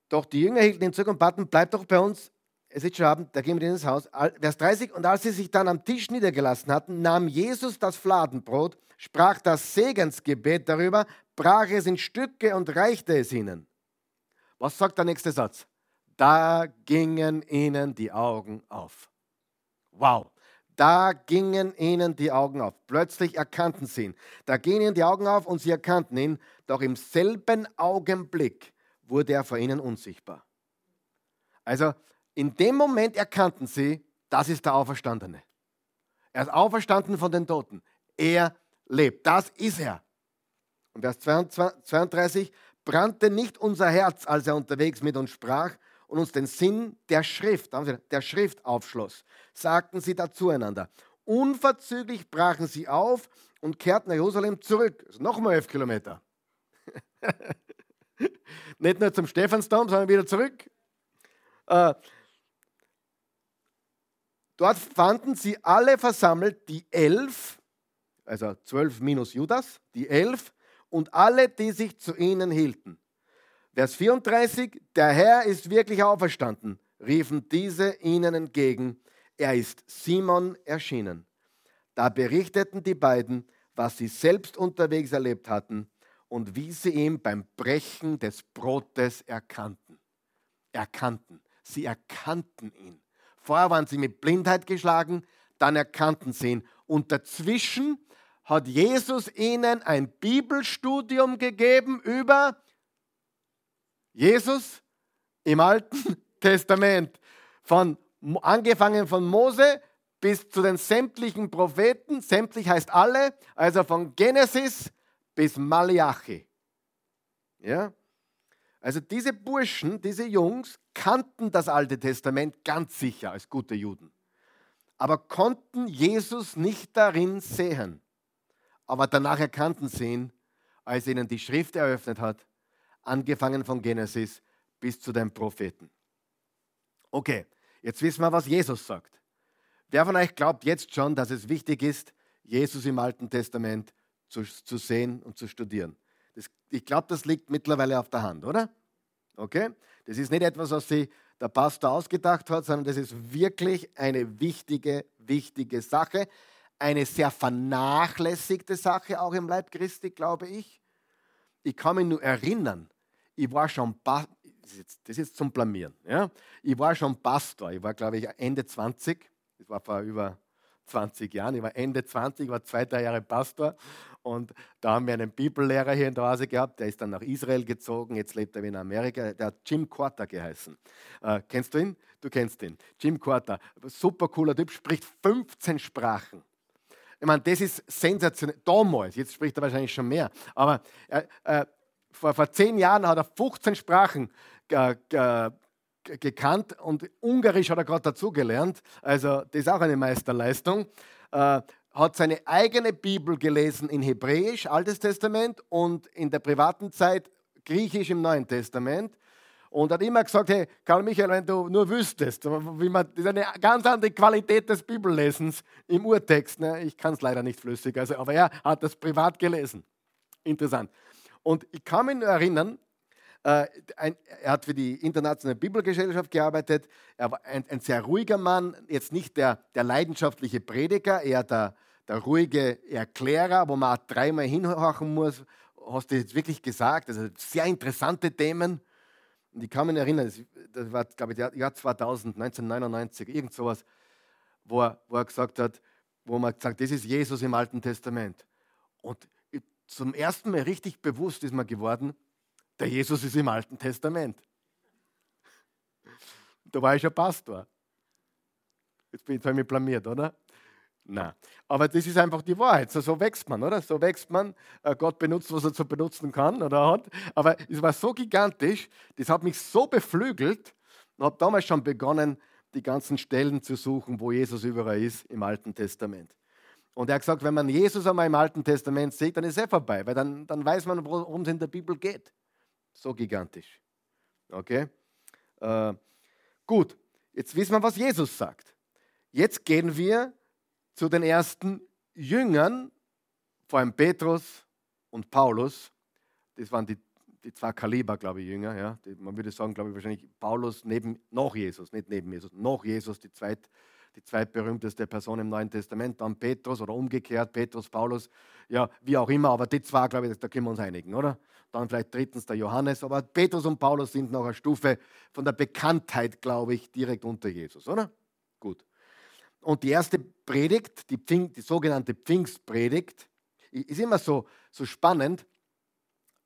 doch die Jünger hielten ihn zurück und baten, bleib doch bei uns. Es ist schon Abend, da gehen wir ins Haus. Vers 30, und als sie sich dann am Tisch niedergelassen hatten, nahm Jesus das Fladenbrot, sprach das Segensgebet darüber, brach es in Stücke und reichte es ihnen. Was sagt der nächste Satz? Da gingen ihnen die Augen auf. Wow. Da gingen ihnen die Augen auf. Plötzlich erkannten sie ihn. Da gingen ihnen die Augen auf und sie erkannten ihn. Doch im selben Augenblick wurde er vor ihnen unsichtbar. Also in dem Moment erkannten sie, das ist der Auferstandene. Er ist auferstanden von den Toten. Er lebt. Das ist er. Und Vers 32, brannte nicht unser Herz, als er unterwegs mit uns sprach und uns den Sinn der Schrift, der Schrift aufschloss, sagten sie dazueinander. Unverzüglich brachen sie auf und kehrten nach Jerusalem zurück. Also nochmal elf Kilometer. Nicht nur zum Stephansdom, sondern wieder zurück. Äh, dort fanden sie alle versammelt, die elf, also zwölf minus Judas, die elf, und alle, die sich zu ihnen hielten. Vers 34, der Herr ist wirklich auferstanden, riefen diese ihnen entgegen. Er ist Simon erschienen. Da berichteten die beiden, was sie selbst unterwegs erlebt hatten und wie sie ihn beim Brechen des Brotes erkannten. Erkannten. Sie erkannten ihn. Vorher waren sie mit Blindheit geschlagen, dann erkannten sie ihn. Und dazwischen hat Jesus ihnen ein Bibelstudium gegeben über Jesus im Alten Testament. Von, angefangen von Mose bis zu den sämtlichen Propheten, sämtlich heißt alle, also von Genesis bis Malachi. Ja? Also diese Burschen, diese Jungs kannten das Alte Testament ganz sicher als gute Juden, aber konnten Jesus nicht darin sehen. Aber danach erkannten sie ihn, als er ihnen die Schrift eröffnet hat, angefangen von Genesis bis zu den Propheten. Okay, jetzt wissen wir, was Jesus sagt. Wer von euch glaubt jetzt schon, dass es wichtig ist, Jesus im Alten Testament zu, zu sehen und zu studieren? Das, ich glaube, das liegt mittlerweile auf der Hand, oder? Okay? Das ist nicht etwas, was sich der Pastor ausgedacht hat, sondern das ist wirklich eine wichtige, wichtige Sache. Eine sehr vernachlässigte Sache auch im Leib Christi, glaube ich. Ich kann mich nur erinnern, ich war schon, das ist jetzt zum Blamieren, ja? ich war schon Pastor, ich war glaube ich Ende 20, das war vor über 20 Jahren, ich war Ende 20, war zwei, drei Jahre Pastor und da haben wir einen Bibellehrer hier in der Hause gehabt, der ist dann nach Israel gezogen, jetzt lebt er in Amerika, der hat Jim Quarter geheißen. Äh, kennst du ihn? Du kennst ihn. Jim Quarter, super cooler Typ, spricht 15 Sprachen. Ich meine, das ist sensationell. Damals, jetzt spricht er wahrscheinlich schon mehr, aber äh, äh, vor, vor zehn Jahren hat er 15 Sprachen gekannt und Ungarisch hat er gerade dazugelernt. Also das ist auch eine Meisterleistung. Äh, hat seine eigene Bibel gelesen in Hebräisch, Altes Testament, und in der privaten Zeit Griechisch im Neuen Testament. Und hat immer gesagt, hey, Karl Michael, wenn du nur wüsstest, wie man, das ist eine ganz andere Qualität des Bibellesens im Urtext. Ne? Ich kann es leider nicht flüssig, also, aber er hat das privat gelesen. Interessant. Und ich kann mich nur erinnern, äh, er hat für die Internationale Bibelgesellschaft gearbeitet. Er war ein, ein sehr ruhiger Mann, jetzt nicht der, der leidenschaftliche Prediger, eher der, der ruhige Erklärer, wo man auch dreimal hinhorchen muss. Hast du jetzt wirklich gesagt? Also sehr interessante Themen. Und ich kann mich erinnern, das war, glaube ich, Jahr 2000, 1999, irgend sowas, wo er, wo er gesagt hat, wo man gesagt das ist Jesus im Alten Testament. Und zum ersten Mal richtig bewusst ist mir geworden, der Jesus ist im Alten Testament. Da war ich schon Pastor. Jetzt bin ich blamiert, oder? Nein. Aber das ist einfach die Wahrheit. So, so wächst man, oder? So wächst man. Äh, Gott benutzt, was er zu benutzen kann oder hat. Aber es war so gigantisch, das hat mich so beflügelt und habe damals schon begonnen, die ganzen Stellen zu suchen, wo Jesus überall ist im Alten Testament. Und er hat gesagt, wenn man Jesus einmal im Alten Testament sieht, dann ist er vorbei, weil dann, dann weiß man, worum es in der Bibel geht. So gigantisch. Okay? Äh, gut, jetzt wissen wir, was Jesus sagt. Jetzt gehen wir zu den ersten Jüngern, vor allem Petrus und Paulus. Das waren die, die zwei Kaliber, glaube ich, Jünger. Ja? Die, man würde sagen, glaube ich, wahrscheinlich Paulus neben, noch Jesus, nicht neben Jesus, noch Jesus, die zweit die zweitberühmteste Person im Neuen Testament, dann Petrus oder umgekehrt, Petrus, Paulus, ja, wie auch immer, aber die zwei, glaube ich, da können wir uns einigen, oder? Dann vielleicht drittens der Johannes, aber Petrus und Paulus sind noch eine Stufe von der Bekanntheit, glaube ich, direkt unter Jesus, oder? Gut. Und die erste Predigt, die, Pfing, die sogenannte Pfingstpredigt, ist immer so, so spannend,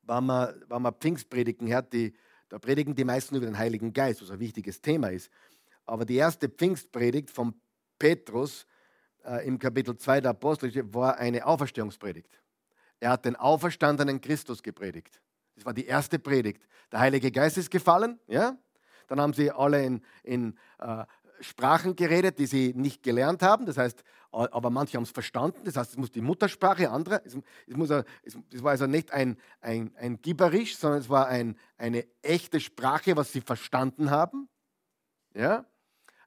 wenn man, wenn man Pfingstpredigen hört, die, da predigen die meisten über den Heiligen Geist, was ein wichtiges Thema ist. Aber die erste Pfingstpredigt von Petrus äh, im Kapitel 2 der Apostel war eine Auferstehungspredigt. Er hat den auferstandenen Christus gepredigt. Das war die erste Predigt. Der Heilige Geist ist gefallen, ja? Dann haben sie alle in, in äh, Sprachen geredet, die sie nicht gelernt haben. Das heißt, aber manche haben es verstanden. Das heißt, es muss die Muttersprache, andere. Es, muss, es war also nicht ein, ein, ein Gibberisch, sondern es war ein, eine echte Sprache, was sie verstanden haben. Ja?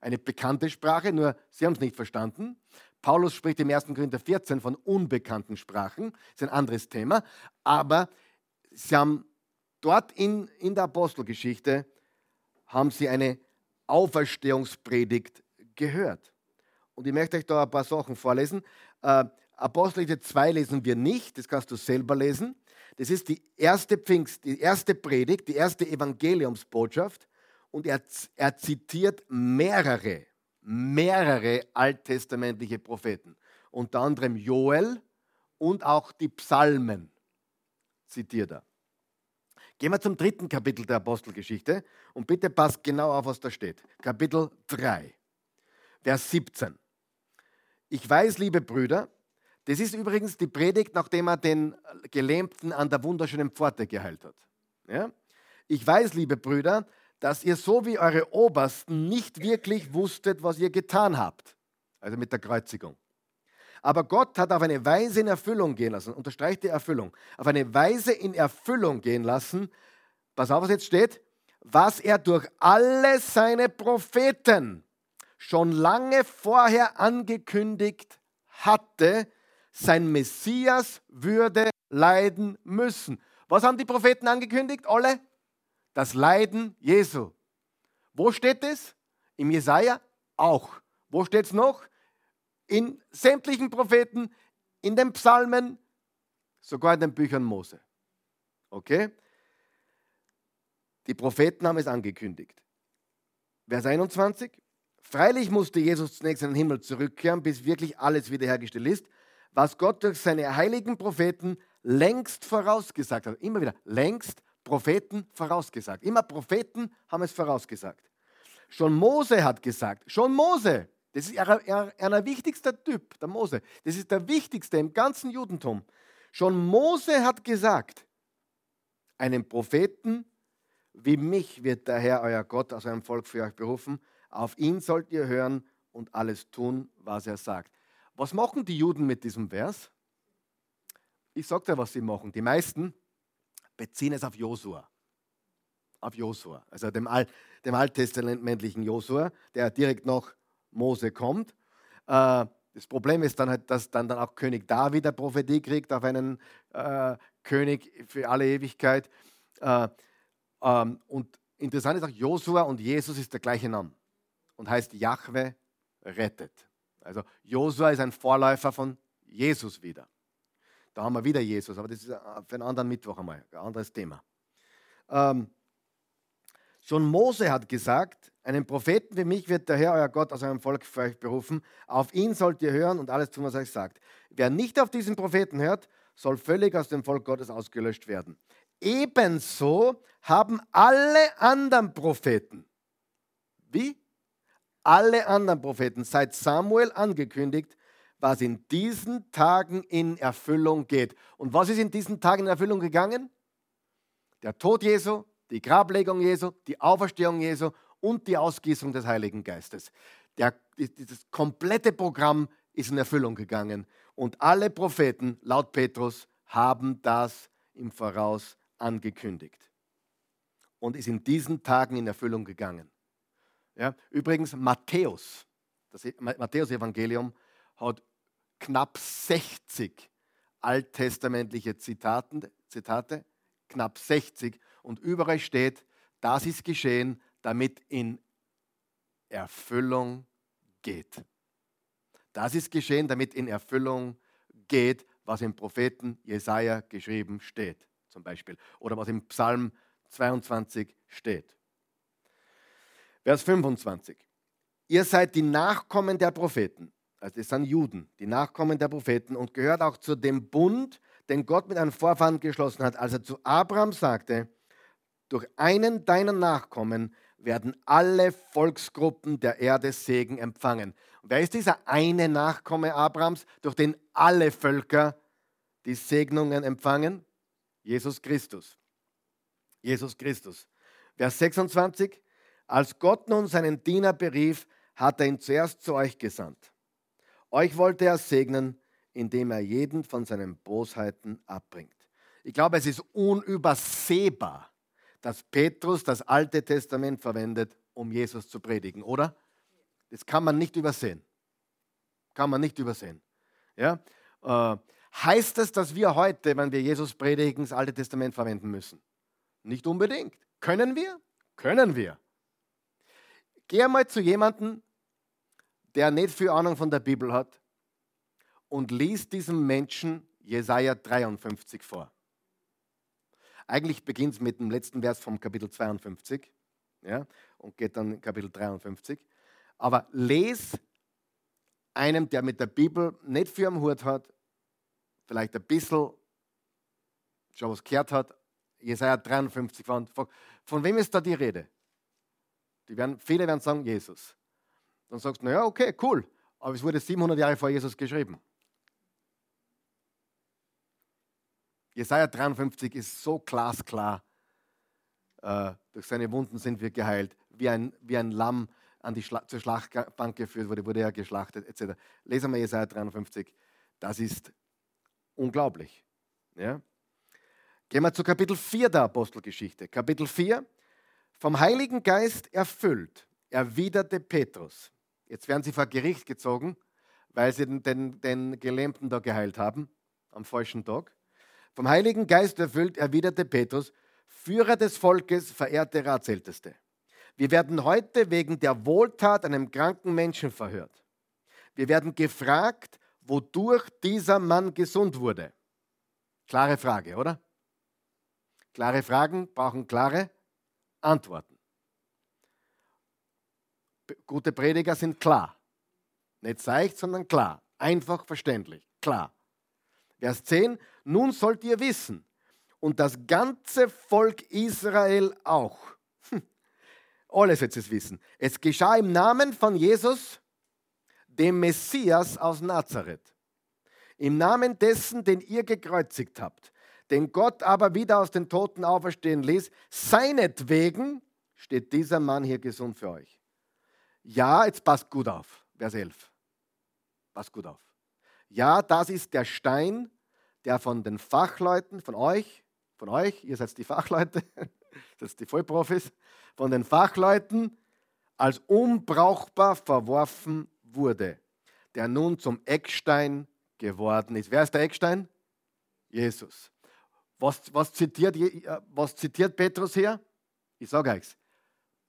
Eine bekannte Sprache, nur sie haben es nicht verstanden. Paulus spricht im 1. Korinther 14 von unbekannten Sprachen, das ist ein anderes Thema, aber sie haben dort in, in der Apostelgeschichte haben sie eine Auferstehungspredigt gehört. Und ich möchte euch da ein paar Sachen vorlesen. Äh, Apostelgeschichte 2 lesen wir nicht, das kannst du selber lesen. Das ist die erste Pfingst, die erste Predigt, die erste Evangeliumsbotschaft. Und er, er zitiert mehrere, mehrere alttestamentliche Propheten. Unter anderem Joel und auch die Psalmen zitiert er. Gehen wir zum dritten Kapitel der Apostelgeschichte und bitte passt genau auf, was da steht. Kapitel 3, Vers 17. Ich weiß, liebe Brüder, das ist übrigens die Predigt, nachdem er den Gelähmten an der wunderschönen Pforte geheilt hat. Ja? Ich weiß, liebe Brüder, dass ihr so wie eure Obersten nicht wirklich wusstet, was ihr getan habt. Also mit der Kreuzigung. Aber Gott hat auf eine Weise in Erfüllung gehen lassen, unterstreicht die Erfüllung, auf eine Weise in Erfüllung gehen lassen, pass auf, was jetzt steht, was er durch alle seine Propheten schon lange vorher angekündigt hatte, sein Messias würde leiden müssen. Was haben die Propheten angekündigt? Alle? Das Leiden Jesu. Wo steht es? Im Jesaja? Auch. Wo steht es noch? in sämtlichen Propheten, in den Psalmen, sogar in den Büchern Mose. Okay? Die Propheten haben es angekündigt. Vers 21. Freilich musste Jesus zunächst in den Himmel zurückkehren, bis wirklich alles wiederhergestellt ist, was Gott durch seine heiligen Propheten längst vorausgesagt hat. Immer wieder, längst Propheten vorausgesagt. Immer Propheten haben es vorausgesagt. Schon Mose hat gesagt, schon Mose das ist einer wichtigster Typ, der Mose. Das ist der wichtigste im ganzen Judentum. Schon Mose hat gesagt, einen Propheten wie mich wird der Herr, euer Gott, aus eurem Volk für euch berufen. Auf ihn sollt ihr hören und alles tun, was er sagt. Was machen die Juden mit diesem Vers? Ich sage dir, was sie machen. Die meisten beziehen es auf Josua. Auf Josua, also dem, Al dem alttestamentlichen Josua, der direkt noch Mose kommt. Äh, das Problem ist dann halt, dass dann, dann auch König David eine Prophetie kriegt auf einen äh, König für alle Ewigkeit. Äh, ähm, und interessant ist auch, Josua und Jesus ist der gleiche Name und heißt Jahwe rettet. Also Josua ist ein Vorläufer von Jesus wieder. Da haben wir wieder Jesus, aber das ist für einen anderen Mittwoch einmal, ein anderes Thema. Ähm, Schon Mose hat gesagt, einen Propheten wie mich wird der Herr, euer Gott, aus eurem Volk für euch berufen. Auf ihn sollt ihr hören und alles tun, was er euch sagt. Wer nicht auf diesen Propheten hört, soll völlig aus dem Volk Gottes ausgelöscht werden. Ebenso haben alle anderen Propheten, wie? Alle anderen Propheten seit Samuel angekündigt, was in diesen Tagen in Erfüllung geht. Und was ist in diesen Tagen in Erfüllung gegangen? Der Tod Jesu, die Grablegung Jesu, die Auferstehung Jesu und die Ausgießung des Heiligen Geistes. Der, das komplette Programm ist in Erfüllung gegangen und alle Propheten, laut Petrus, haben das im Voraus angekündigt und ist in diesen Tagen in Erfüllung gegangen. Ja, übrigens, Matthäus, das Matthäus-Evangelium hat knapp 60 alttestamentliche Zitaten, Zitate, knapp 60 und überall steht, das ist geschehen, damit in Erfüllung geht. Das ist geschehen, damit in Erfüllung geht, was im Propheten Jesaja geschrieben steht, zum Beispiel, oder was im Psalm 22 steht. Vers 25. Ihr seid die Nachkommen der Propheten, also das sind Juden, die Nachkommen der Propheten und gehört auch zu dem Bund, den Gott mit einem Vorfahren geschlossen hat, als er zu Abraham sagte, durch einen deiner Nachkommen werden alle Volksgruppen der Erde Segen empfangen. Und wer ist dieser eine Nachkomme Abrahams, durch den alle Völker die Segnungen empfangen? Jesus Christus. Jesus Christus. Vers 26. Als Gott nun seinen Diener berief, hat er ihn zuerst zu euch gesandt. Euch wollte er segnen, indem er jeden von seinen Bosheiten abbringt. Ich glaube, es ist unübersehbar, dass Petrus das Alte Testament verwendet, um Jesus zu predigen, oder? Das kann man nicht übersehen. Kann man nicht übersehen. Ja? Äh, heißt das, dass wir heute, wenn wir Jesus predigen, das Alte Testament verwenden müssen? Nicht unbedingt. Können wir? Können wir. Geh mal zu jemandem, der nicht viel Ahnung von der Bibel hat und liest diesem Menschen Jesaja 53 vor. Eigentlich beginnt es mit dem letzten Vers vom Kapitel 52 ja, und geht dann in Kapitel 53. Aber les einem, der mit der Bibel nicht für am Hut hat, vielleicht ein bisschen schon was gehört hat, Jesaja 53, von, von wem ist da die Rede? Die werden, viele werden sagen, Jesus. Dann sagst du, naja, okay, cool, aber es wurde 700 Jahre vor Jesus geschrieben. Jesaja 53 ist so glasklar. Äh, durch seine Wunden sind wir geheilt. Wie ein, wie ein Lamm an die Schla zur Schlachtbank geführt wurde, wurde er geschlachtet, etc. Lesen wir Jesaja 53. Das ist unglaublich. Ja? Gehen wir zu Kapitel 4 der Apostelgeschichte. Kapitel 4. Vom Heiligen Geist erfüllt, erwiderte Petrus. Jetzt werden sie vor Gericht gezogen, weil sie den, den, den Gelähmten da geheilt haben, am falschen Tag. Vom Heiligen Geist erfüllt, erwiderte Petrus, Führer des Volkes, verehrte Ratsälteste. Wir werden heute wegen der Wohltat einem kranken Menschen verhört. Wir werden gefragt, wodurch dieser Mann gesund wurde. Klare Frage, oder? Klare Fragen brauchen klare Antworten. Gute Prediger sind klar. Nicht seicht, sondern klar. Einfach verständlich. Klar. Vers 10. Nun sollt ihr wissen, und das ganze Volk Israel auch. Hm. Alles es wissen. Es geschah im Namen von Jesus, dem Messias aus Nazareth. Im Namen dessen, den ihr gekreuzigt habt, den Gott aber wieder aus den Toten auferstehen ließ, seinetwegen steht dieser Mann hier gesund für euch. Ja, jetzt passt gut auf, Vers 11. Passt gut auf. Ja, das ist der Stein, der von den Fachleuten, von euch, von euch, ihr seid die Fachleute, das sind die Vollprofis, von den Fachleuten als unbrauchbar verworfen wurde, der nun zum Eckstein geworden ist. Wer ist der Eckstein? Jesus. Was, was, zitiert, äh, was zitiert Petrus hier? Ich sage euch,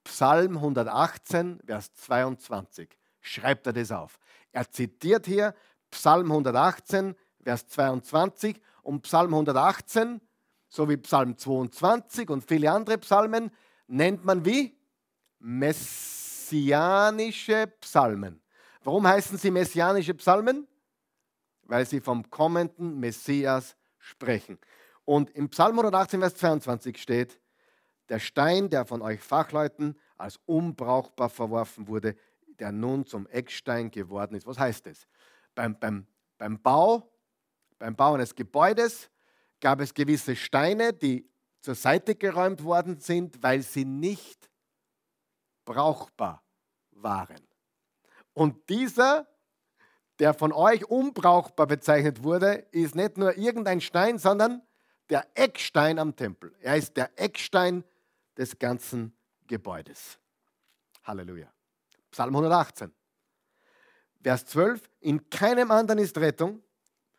Psalm 118, Vers 22. Schreibt er das auf. Er zitiert hier Psalm 118, Vers 22 und Psalm 118 sowie Psalm 22 und viele andere Psalmen nennt man wie? Messianische Psalmen. Warum heißen sie messianische Psalmen? Weil sie vom kommenden Messias sprechen. Und im Psalm 118, Vers 22 steht, der Stein, der von euch Fachleuten als unbrauchbar verworfen wurde, der nun zum Eckstein geworden ist. Was heißt das? Beim, beim, beim Bau, beim Bau eines Gebäudes gab es gewisse Steine, die zur Seite geräumt worden sind, weil sie nicht brauchbar waren. Und dieser, der von euch unbrauchbar bezeichnet wurde, ist nicht nur irgendein Stein, sondern der Eckstein am Tempel. Er ist der Eckstein des ganzen Gebäudes. Halleluja. Psalm 118. Vers 12. In keinem anderen ist Rettung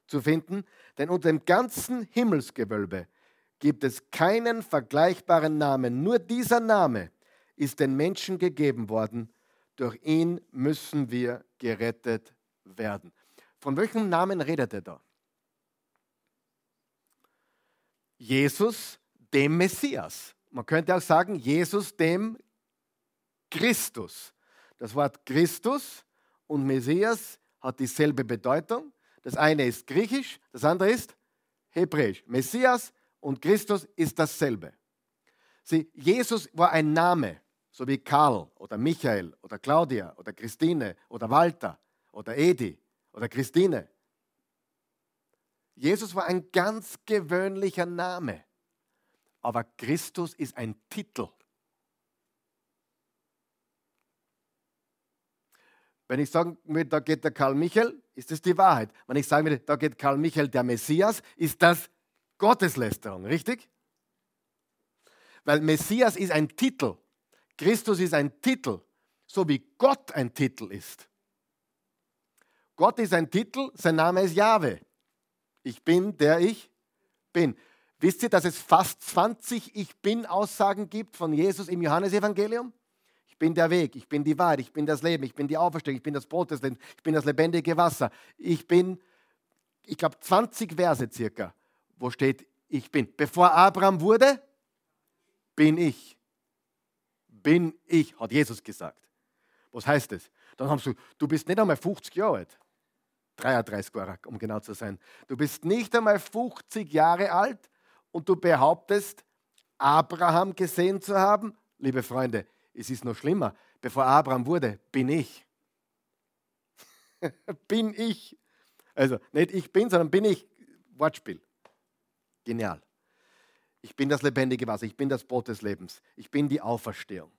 zu finden, denn unter dem ganzen Himmelsgewölbe gibt es keinen vergleichbaren Namen. Nur dieser Name ist den Menschen gegeben worden. Durch ihn müssen wir gerettet werden. Von welchem Namen redet er da? Jesus dem Messias. Man könnte auch sagen, Jesus dem Christus. Das Wort Christus und Messias hat dieselbe Bedeutung. Das eine ist griechisch, das andere ist hebräisch. Messias und Christus ist dasselbe. Sie, Jesus war ein Name, so wie Karl oder Michael oder Claudia oder Christine oder Walter oder Edi oder Christine. Jesus war ein ganz gewöhnlicher Name, aber Christus ist ein Titel. Wenn ich sagen würde, da geht der Karl Michael, ist das die Wahrheit. Wenn ich sagen würde, da geht Karl Michael der Messias, ist das Gotteslästerung, richtig? Weil Messias ist ein Titel. Christus ist ein Titel, so wie Gott ein Titel ist. Gott ist ein Titel, sein Name ist Jahwe. Ich bin, der ich bin. Wisst ihr, dass es fast 20 Ich bin-Aussagen gibt von Jesus im Johannesevangelium? Ich bin der Weg, ich bin die Wahrheit, ich bin das Leben, ich bin die Auferstehung, ich bin das Brot des Lebens, ich bin das lebendige Wasser. Ich bin ich glaube, 20 Verse circa, wo steht, ich bin. Bevor Abraham wurde, bin ich. Bin ich, hat Jesus gesagt. Was heißt das? Dann haben sie, du bist nicht einmal 50 Jahre alt. 33 Jahre, um genau zu sein. Du bist nicht einmal 50 Jahre alt und du behauptest, Abraham gesehen zu haben. Liebe Freunde, es ist noch schlimmer. Bevor Abraham wurde, bin ich. bin ich. Also nicht ich bin, sondern bin ich. Wortspiel. Genial. Ich bin das lebendige Wasser, ich bin das Brot des Lebens, ich bin die Auferstehung,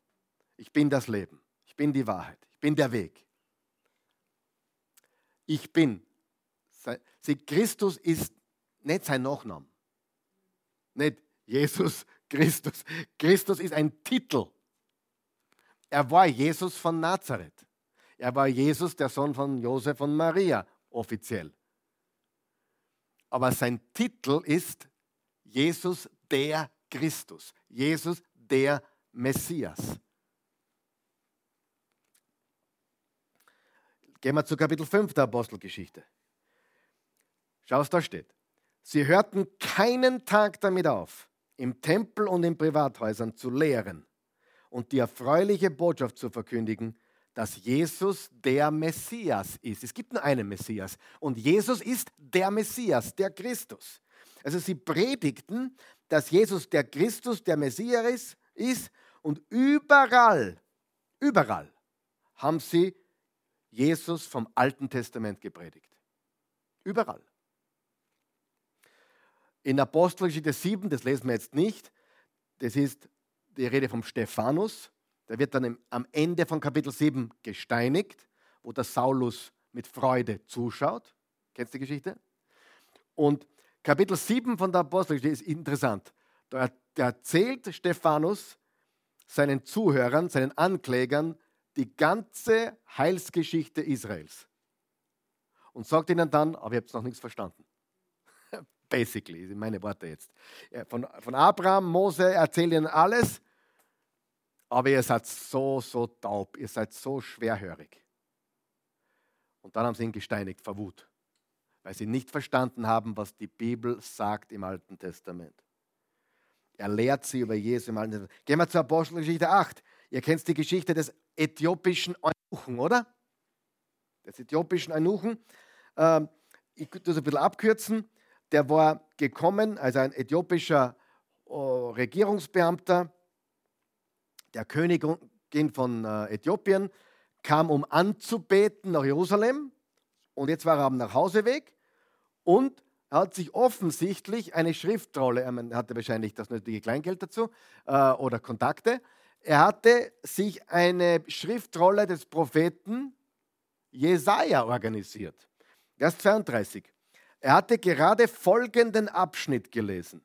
ich bin das Leben, ich bin die Wahrheit, ich bin der Weg. Ich bin. Sie, Christus ist nicht sein Nachname. Nicht Jesus Christus. Christus ist ein Titel. Er war Jesus von Nazareth. Er war Jesus, der Sohn von Josef und Maria, offiziell. Aber sein Titel ist Jesus der Christus, Jesus der Messias. Gehen wir zu Kapitel 5 der Apostelgeschichte. Schau, was da steht. Sie hörten keinen Tag damit auf, im Tempel und in Privathäusern zu lehren und die erfreuliche Botschaft zu verkündigen, dass Jesus der Messias ist. Es gibt nur einen Messias und Jesus ist der Messias, der Christus. Also sie predigten, dass Jesus der Christus, der Messias ist und überall, überall haben sie Jesus vom Alten Testament gepredigt. Überall. In Apostelgeschichte 7, das lesen wir jetzt nicht, das ist die Rede vom Stephanus, der wird dann am Ende von Kapitel 7 gesteinigt, wo der Saulus mit Freude zuschaut. Kennst du die Geschichte? Und Kapitel 7 von der Apostelgeschichte ist interessant. Da erzählt Stephanus seinen Zuhörern, seinen Anklägern die ganze Heilsgeschichte Israels. Und sagt ihnen dann, aber ihr habt noch nichts verstanden. Basically, sind meine Worte jetzt. Von, von Abraham, Mose erzählt ihnen alles aber ihr seid so, so taub, ihr seid so schwerhörig. Und dann haben sie ihn gesteinigt vor Wut, weil sie nicht verstanden haben, was die Bibel sagt im Alten Testament. Er lehrt sie über Jesus im Alten Testament. Gehen wir zur Apostelgeschichte 8. Ihr kennt die Geschichte des äthiopischen Eunuchen, oder? Des äthiopischen Eunuchen. Ähm, ich tue das ein bisschen abkürzen. Der war gekommen, also ein äthiopischer oh, Regierungsbeamter, der Königin von äh, Äthiopien, kam, um anzubeten nach Jerusalem. Und jetzt war er am Nachhauseweg und er hat sich offensichtlich eine Schriftrolle, er hatte wahrscheinlich das nötige Kleingeld dazu äh, oder Kontakte, er hatte sich eine Schriftrolle des Propheten Jesaja organisiert. Vers 32. Er hatte gerade folgenden Abschnitt gelesen.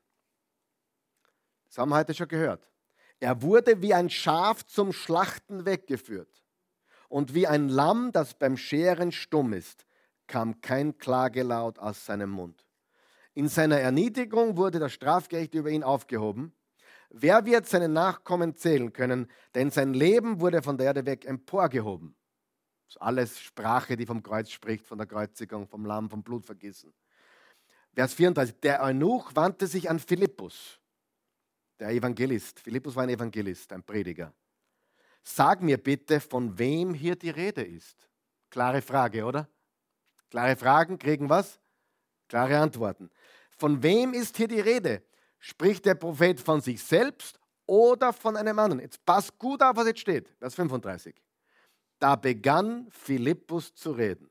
Das haben wir heute schon gehört. Er wurde wie ein Schaf zum Schlachten weggeführt. Und wie ein Lamm, das beim Scheren stumm ist, kam kein Klagelaut aus seinem Mund. In seiner Erniedrigung wurde das Strafgericht über ihn aufgehoben. Wer wird seine Nachkommen zählen können? Denn sein Leben wurde von der Erde weg emporgehoben. Das ist alles Sprache, die vom Kreuz spricht, von der Kreuzigung, vom Lamm, vom Blutvergießen. Vers 34. Der Eunuch wandte sich an Philippus der Evangelist. Philippus war ein Evangelist, ein Prediger. Sag mir bitte, von wem hier die Rede ist. Klare Frage, oder? Klare Fragen kriegen was? Klare Antworten. Von wem ist hier die Rede? Spricht der Prophet von sich selbst oder von einem anderen? Jetzt passt gut auf, was jetzt steht. Vers 35. Da begann Philippus zu reden.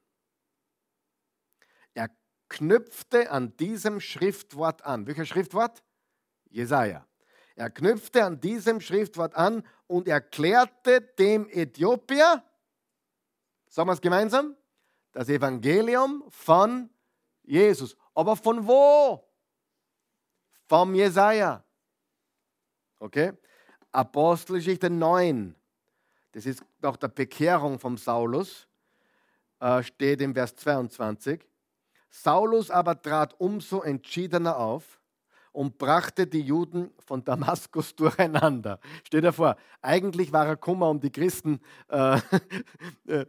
Knüpfte an diesem Schriftwort an. Welcher Schriftwort? Jesaja. Er knüpfte an diesem Schriftwort an und erklärte dem Äthiopier, sagen wir es gemeinsam, das Evangelium von Jesus. Aber von wo? Vom Jesaja. Okay? Apostelgeschichte 9. Das ist nach der Bekehrung vom Saulus, äh, steht im Vers 22. Saulus aber trat umso entschiedener auf und brachte die Juden von Damaskus durcheinander. Stell dir vor, eigentlich war er Kummer um die Christen äh, äh,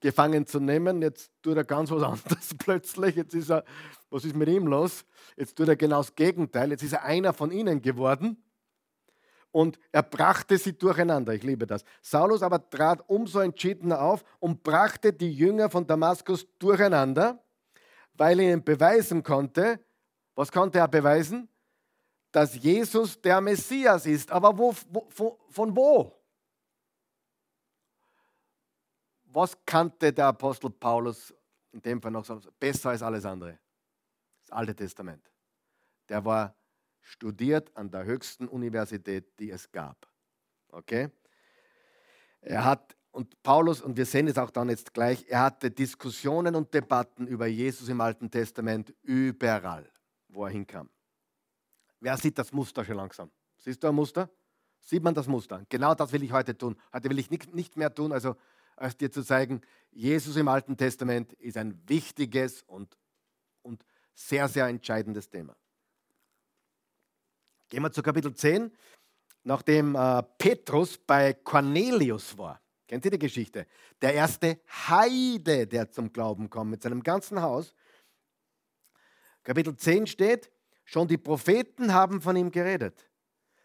gefangen zu nehmen. Jetzt tut er ganz was anderes plötzlich. Jetzt ist er, was ist mit ihm los? Jetzt tut er genau das Gegenteil. Jetzt ist er einer von ihnen geworden und er brachte sie durcheinander. Ich liebe das. Saulus aber trat umso entschiedener auf und brachte die Jünger von Damaskus durcheinander, weil er ihnen beweisen konnte, was konnte er beweisen? Dass Jesus der Messias ist. Aber wo, wo, von wo? was kannte der Apostel Paulus in dem Fall noch besser als alles andere? Das Alte Testament. Der war studiert an der höchsten Universität, die es gab. Okay? Er hat, und Paulus, und wir sehen es auch dann jetzt gleich, er hatte Diskussionen und Debatten über Jesus im Alten Testament überall, wo er hinkam. Wer sieht das Muster schon langsam? Siehst du ein Muster? Sieht man das Muster? Genau das will ich heute tun. Heute will ich nicht mehr tun, also als dir zu zeigen, Jesus im Alten Testament ist ein wichtiges und, und sehr, sehr entscheidendes Thema. Gehen wir zu Kapitel 10. Nachdem äh, Petrus bei Cornelius war, kennt ihr die Geschichte? Der erste Heide, der zum Glauben kommt mit seinem ganzen Haus. Kapitel 10 steht, schon die Propheten haben von ihm geredet.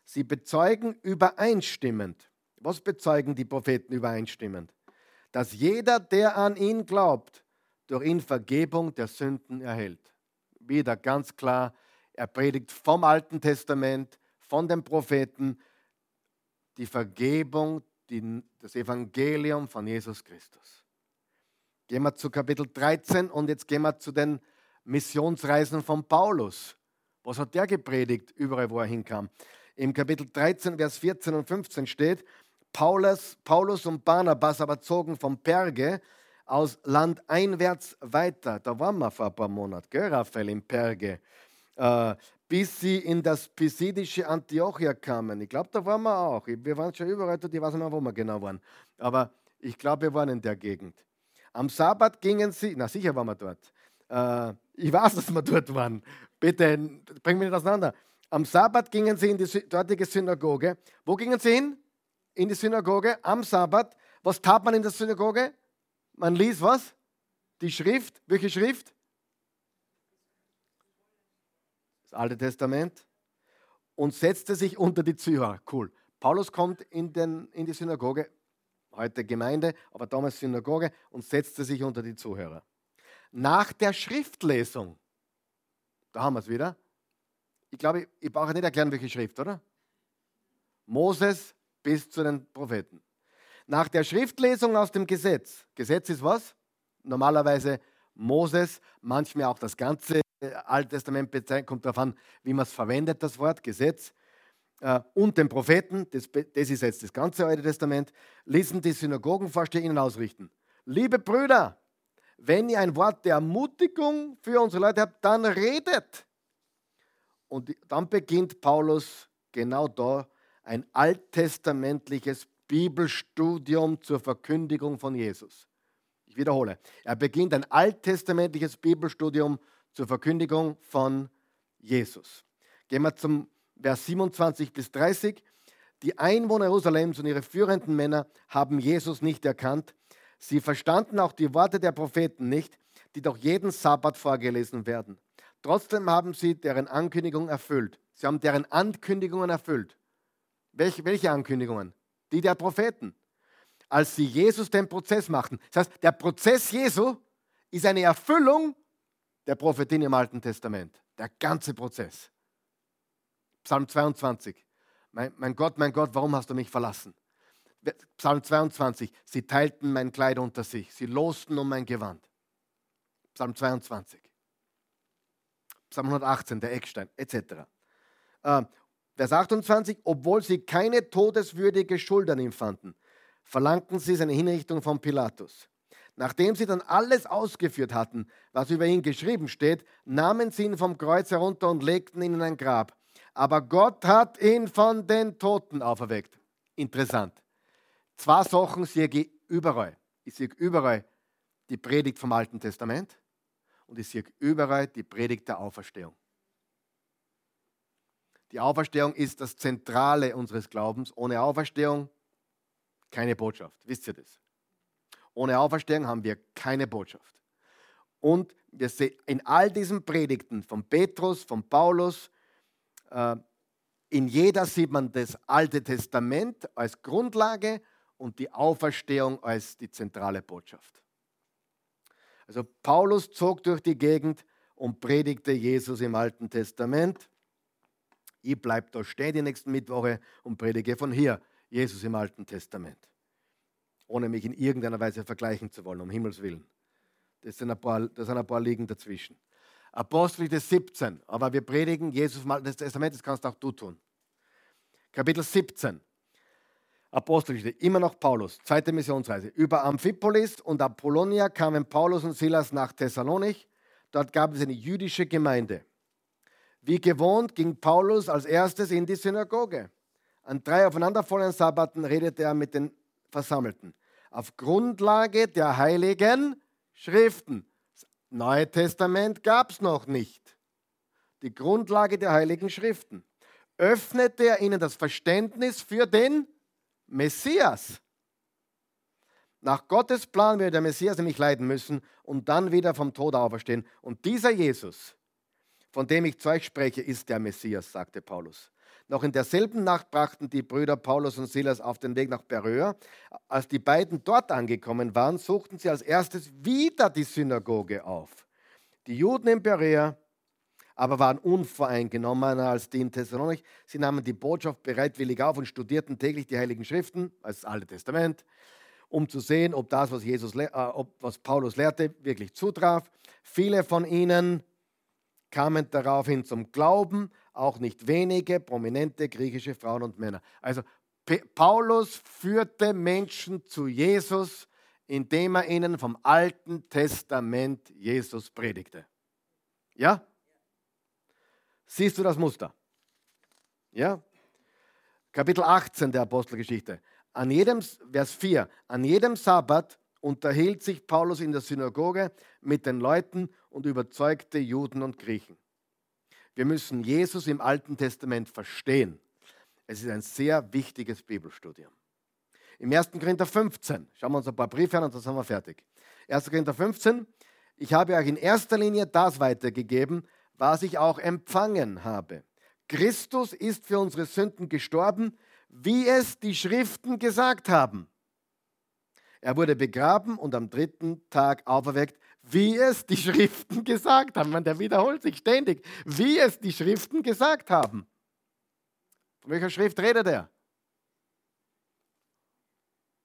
Sie bezeugen übereinstimmend. Was bezeugen die Propheten übereinstimmend? dass jeder, der an ihn glaubt, durch ihn Vergebung der Sünden erhält. Wieder ganz klar, er predigt vom Alten Testament, von den Propheten, die Vergebung, die, das Evangelium von Jesus Christus. Gehen wir zu Kapitel 13 und jetzt gehen wir zu den Missionsreisen von Paulus. Was hat der gepredigt, überall wo er hinkam? Im Kapitel 13, Vers 14 und 15 steht, Paulus, Paulus und Barnabas aber zogen vom Perge aus Land einwärts weiter. Da waren wir vor ein paar Monaten, gell, Raphael, im Perge. Äh, bis sie in das pisidische Antiochia kamen. Ich glaube, da waren wir auch. Wir waren schon überall dort, ich weiß nicht mehr, wo wir genau waren. Aber ich glaube, wir waren in der Gegend. Am Sabbat gingen sie, na sicher waren wir dort. Äh, ich weiß, dass wir dort waren. Bitte, bring mich nicht auseinander. Am Sabbat gingen sie in die dortige Synagoge. Wo gingen sie hin? in die Synagoge am Sabbat. Was tat man in der Synagoge? Man liest was? Die Schrift. Welche Schrift? Das Alte Testament. Und setzte sich unter die Zuhörer. Cool. Paulus kommt in, den, in die Synagoge, heute Gemeinde, aber damals Synagoge, und setzte sich unter die Zuhörer. Nach der Schriftlesung, da haben wir es wieder. Ich glaube, ich, ich brauche nicht erklären, welche Schrift, oder? Moses, bis zu den Propheten. Nach der Schriftlesung aus dem Gesetz, Gesetz ist was? Normalerweise Moses, manchmal auch das ganze äh, Alte Testament kommt darauf an, wie man es verwendet, das Wort Gesetz. Äh, und den Propheten, das, das ist jetzt das ganze Alte Testament, ließen die Synagogenvorsteher ihnen ausrichten. Liebe Brüder, wenn ihr ein Wort der Ermutigung für unsere Leute habt, dann redet. Und dann beginnt Paulus genau da ein alttestamentliches Bibelstudium zur Verkündigung von Jesus. Ich wiederhole, er beginnt ein alttestamentliches Bibelstudium zur Verkündigung von Jesus. Gehen wir zum Vers 27 bis 30. Die Einwohner Jerusalems und ihre führenden Männer haben Jesus nicht erkannt. Sie verstanden auch die Worte der Propheten nicht, die doch jeden Sabbat vorgelesen werden. Trotzdem haben sie deren Ankündigung erfüllt. Sie haben deren Ankündigungen erfüllt. Welche, welche Ankündigungen? Die der Propheten. Als sie Jesus den Prozess machten. Das heißt, der Prozess Jesu ist eine Erfüllung der Prophetin im Alten Testament. Der ganze Prozess. Psalm 22. Mein, mein Gott, mein Gott, warum hast du mich verlassen? Psalm 22. Sie teilten mein Kleid unter sich. Sie losten um mein Gewand. Psalm 22. Psalm 118, der Eckstein, etc. Vers 28, obwohl sie keine todeswürdige Schuld an ihm fanden, verlangten sie seine Hinrichtung von Pilatus. Nachdem sie dann alles ausgeführt hatten, was über ihn geschrieben steht, nahmen sie ihn vom Kreuz herunter und legten ihn in ein Grab. Aber Gott hat ihn von den Toten auferweckt. Interessant. Zwei Sachen sehe ich überall. Ich sehe überall die Predigt vom Alten Testament und ich sehe überall die Predigt der Auferstehung. Die Auferstehung ist das Zentrale unseres Glaubens. Ohne Auferstehung keine Botschaft. Wisst ihr das? Ohne Auferstehung haben wir keine Botschaft. Und wir sehen in all diesen Predigten von Petrus, von Paulus, äh, in jeder sieht man das Alte Testament als Grundlage und die Auferstehung als die zentrale Botschaft. Also Paulus zog durch die Gegend und predigte Jesus im Alten Testament. Ich bleibe da stehen die nächsten Mittwoche und predige von hier Jesus im Alten Testament. Ohne mich in irgendeiner Weise vergleichen zu wollen, um Himmels Willen. Das sind ein paar, das sind ein paar Liegen dazwischen. Apostelgeschichte 17, aber wir predigen Jesus im Alten Testament, das kannst auch du tun. Kapitel 17. Apostelgeschichte, immer noch Paulus, zweite Missionsreise. Über Amphipolis und Apollonia kamen Paulus und Silas nach Thessalonich. Dort gab es eine jüdische Gemeinde. Wie gewohnt ging Paulus als erstes in die Synagoge. An drei aufeinanderfolgenden Sabbaten redete er mit den Versammelten. Auf Grundlage der heiligen Schriften. Das Neue Testament gab es noch nicht. Die Grundlage der heiligen Schriften. Öffnete er ihnen das Verständnis für den Messias. Nach Gottes Plan wird der Messias nämlich leiden müssen und dann wieder vom Tod auferstehen. Und dieser Jesus, von dem ich zu euch spreche, ist der Messias, sagte Paulus. Noch in derselben Nacht brachten die Brüder Paulus und Silas auf den Weg nach Beröa. Als die beiden dort angekommen waren, suchten sie als erstes wieder die Synagoge auf. Die Juden in Beröa aber waren unvoreingenommener als die in Thessalonich. Sie nahmen die Botschaft bereitwillig auf und studierten täglich die Heiligen Schriften, also das Alte Testament, um zu sehen, ob das, was, Jesus, äh, ob, was Paulus lehrte, wirklich zutraf. Viele von ihnen kamen daraufhin zum Glauben, auch nicht wenige prominente griechische Frauen und Männer. Also Paulus führte Menschen zu Jesus, indem er ihnen vom Alten Testament Jesus predigte. Ja? Siehst du das Muster? Ja? Kapitel 18 der Apostelgeschichte. An jedem, Vers 4, an jedem Sabbat unterhielt sich Paulus in der Synagoge mit den Leuten und überzeugte Juden und Griechen. Wir müssen Jesus im Alten Testament verstehen. Es ist ein sehr wichtiges Bibelstudium. Im 1. Korinther 15, schauen wir uns ein paar Briefe an und dann sind wir fertig. 1. Korinther 15, ich habe euch in erster Linie das weitergegeben, was ich auch empfangen habe. Christus ist für unsere Sünden gestorben, wie es die Schriften gesagt haben. Er wurde begraben und am dritten Tag auferweckt, wie es die Schriften gesagt haben. Man, der wiederholt sich ständig, wie es die Schriften gesagt haben. Von welcher Schrift redet er?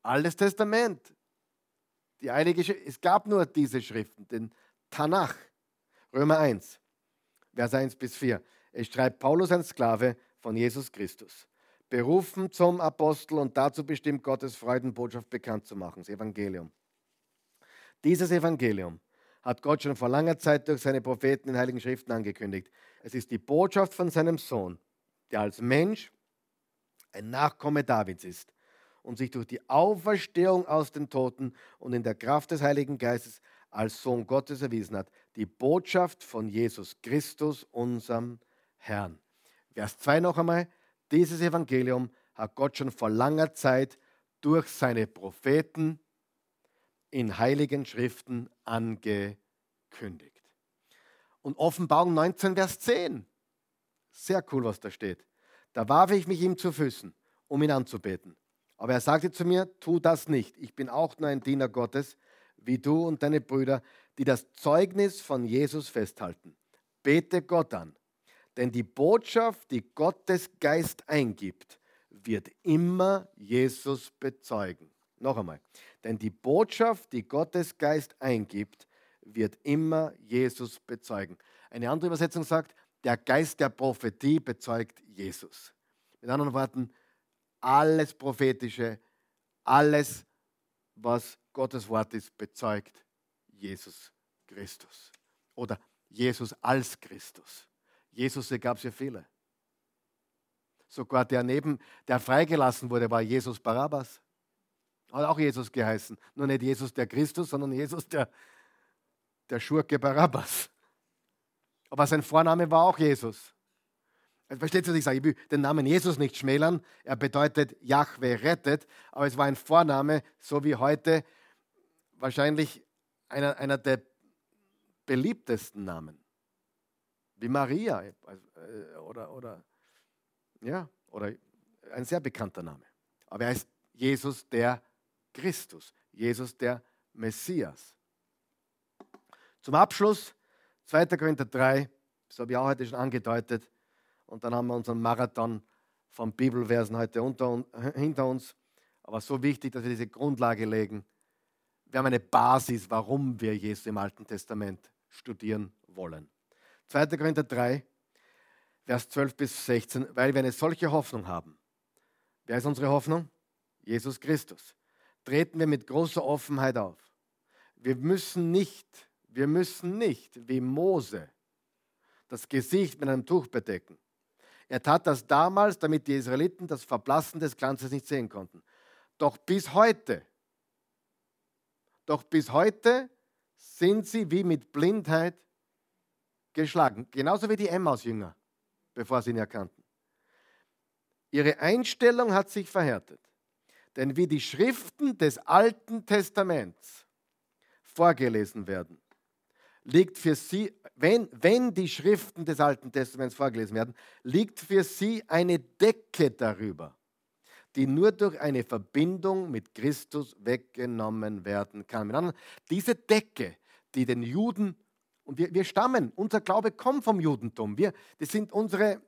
Altes Testament. Die Schrift. Es gab nur diese Schriften, den Tanach, Römer 1, Vers 1 bis 4. Es schreibt Paulus, ein Sklave von Jesus Christus, berufen zum Apostel und dazu bestimmt, Gottes Freudenbotschaft bekannt zu machen, das Evangelium. Dieses Evangelium hat Gott schon vor langer Zeit durch seine Propheten in Heiligen Schriften angekündigt. Es ist die Botschaft von seinem Sohn, der als Mensch ein Nachkomme Davids ist und sich durch die Auferstehung aus den Toten und in der Kraft des Heiligen Geistes als Sohn Gottes erwiesen hat. Die Botschaft von Jesus Christus, unserem Herrn. Vers 2 noch einmal. Dieses Evangelium hat Gott schon vor langer Zeit durch seine Propheten in heiligen Schriften angekündigt. Und Offenbarung 19, Vers 10. Sehr cool, was da steht. Da warf ich mich ihm zu Füßen, um ihn anzubeten. Aber er sagte zu mir, tu das nicht. Ich bin auch nur ein Diener Gottes, wie du und deine Brüder, die das Zeugnis von Jesus festhalten. Bete Gott an. Denn die Botschaft, die Gottes Geist eingibt, wird immer Jesus bezeugen. Noch einmal. Denn die Botschaft, die Gottes Geist eingibt, wird immer Jesus bezeugen. Eine andere Übersetzung sagt, der Geist der Prophetie bezeugt Jesus. Mit anderen Worten, alles Prophetische, alles, was Gottes Wort ist, bezeugt Jesus Christus. Oder Jesus als Christus. Jesus gab es ja viele. Sogar der neben, der freigelassen wurde, war Jesus Barabbas. Hat auch Jesus geheißen. Nur nicht Jesus der Christus, sondern Jesus der, der Schurke Barabbas. Aber sein Vorname war auch Jesus. Also versteht ihr, was ich sage? Ich will den Namen Jesus nicht schmälern. Er bedeutet Yahweh rettet. Aber es war ein Vorname, so wie heute wahrscheinlich einer, einer der beliebtesten Namen. Wie Maria äh, oder, oder, ja, oder ein sehr bekannter Name. Aber er heißt Jesus der Christus, Jesus der Messias. Zum Abschluss 2. Korinther 3, das habe ich auch heute schon angedeutet. Und dann haben wir unseren Marathon von Bibelversen heute unter, hinter uns. Aber so wichtig, dass wir diese Grundlage legen. Wir haben eine Basis, warum wir Jesus im Alten Testament studieren wollen. 2. Korinther 3, Vers 12 bis 16, weil wir eine solche Hoffnung haben. Wer ist unsere Hoffnung? Jesus Christus. Treten wir mit großer Offenheit auf. Wir müssen nicht, wir müssen nicht wie Mose das Gesicht mit einem Tuch bedecken. Er tat das damals, damit die Israeliten das Verblassen des Glanzes nicht sehen konnten. Doch bis heute, doch bis heute sind sie wie mit Blindheit geschlagen. Genauso wie die Emmaus-Jünger, bevor sie ihn erkannten. Ihre Einstellung hat sich verhärtet. Denn wie die Schriften des Alten Testaments vorgelesen werden, liegt für sie, wenn, wenn die Schriften des Alten Testaments vorgelesen werden, liegt für sie eine Decke darüber, die nur durch eine Verbindung mit Christus weggenommen werden kann. Diese Decke, die den Juden, und wir, wir stammen, unser Glaube kommt vom Judentum, wir, das sind unsere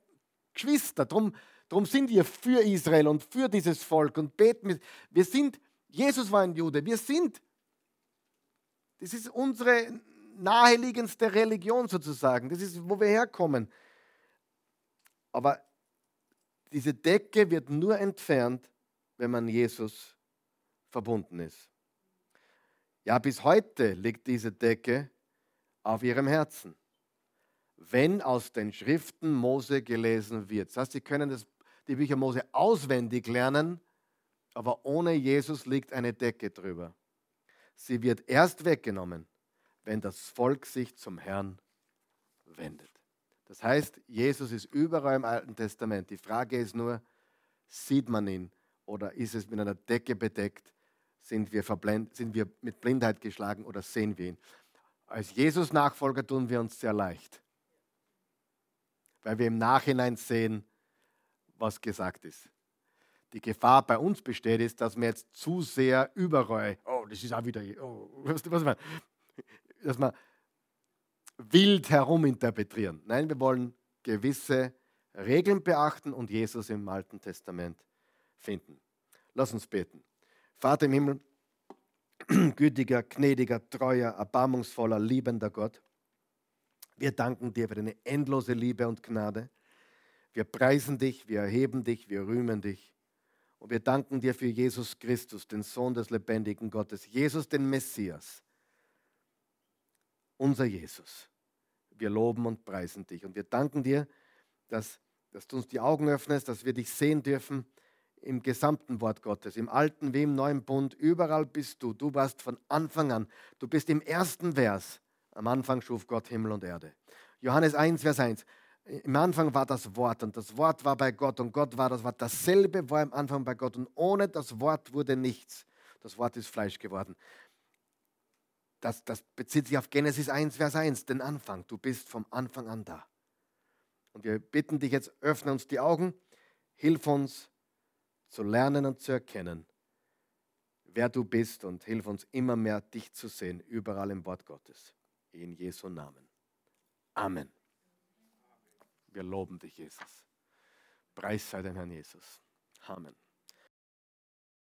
Geschwister, darum Darum sind wir für Israel und für dieses Volk und beten. Wir sind, Jesus war ein Jude, wir sind, das ist unsere naheliegendste Religion sozusagen, das ist, wo wir herkommen. Aber diese Decke wird nur entfernt, wenn man Jesus verbunden ist. Ja, bis heute liegt diese Decke auf ihrem Herzen. Wenn aus den Schriften Mose gelesen wird. Das heißt, Sie können das die Bücher Mose auswendig lernen, aber ohne Jesus liegt eine Decke drüber. Sie wird erst weggenommen, wenn das Volk sich zum Herrn wendet. Das heißt, Jesus ist überall im Alten Testament. Die Frage ist nur, sieht man ihn oder ist es mit einer Decke bedeckt? Sind wir, verblend, sind wir mit Blindheit geschlagen oder sehen wir ihn? Als Jesus-Nachfolger tun wir uns sehr leicht, weil wir im Nachhinein sehen, was gesagt ist. Die Gefahr bei uns besteht, ist, dass wir jetzt zu sehr überall, oh, das ist auch wieder, oh, du, was man, dass wir wild heruminterpretieren. Nein, wir wollen gewisse Regeln beachten und Jesus im Alten Testament finden. Lass uns beten. Vater im Himmel, gütiger, gnädiger, treuer, erbarmungsvoller, liebender Gott, wir danken dir für deine endlose Liebe und Gnade. Wir preisen dich, wir erheben dich, wir rühmen dich. Und wir danken dir für Jesus Christus, den Sohn des lebendigen Gottes, Jesus, den Messias, unser Jesus. Wir loben und preisen dich. Und wir danken dir, dass, dass du uns die Augen öffnest, dass wir dich sehen dürfen im gesamten Wort Gottes, im alten wie im neuen Bund. Überall bist du. Du warst von Anfang an. Du bist im ersten Vers. Am Anfang schuf Gott Himmel und Erde. Johannes 1, Vers 1. Im Anfang war das Wort und das Wort war bei Gott und Gott war das Wort. Dasselbe war im Anfang bei Gott und ohne das Wort wurde nichts. Das Wort ist Fleisch geworden. Das, das bezieht sich auf Genesis 1, Vers 1, den Anfang. Du bist vom Anfang an da. Und wir bitten dich jetzt, öffne uns die Augen, hilf uns zu lernen und zu erkennen, wer du bist und hilf uns immer mehr dich zu sehen, überall im Wort Gottes. In Jesu Namen. Amen. Wir loben dich, Jesus. Preis sei dem Herrn Jesus. Amen.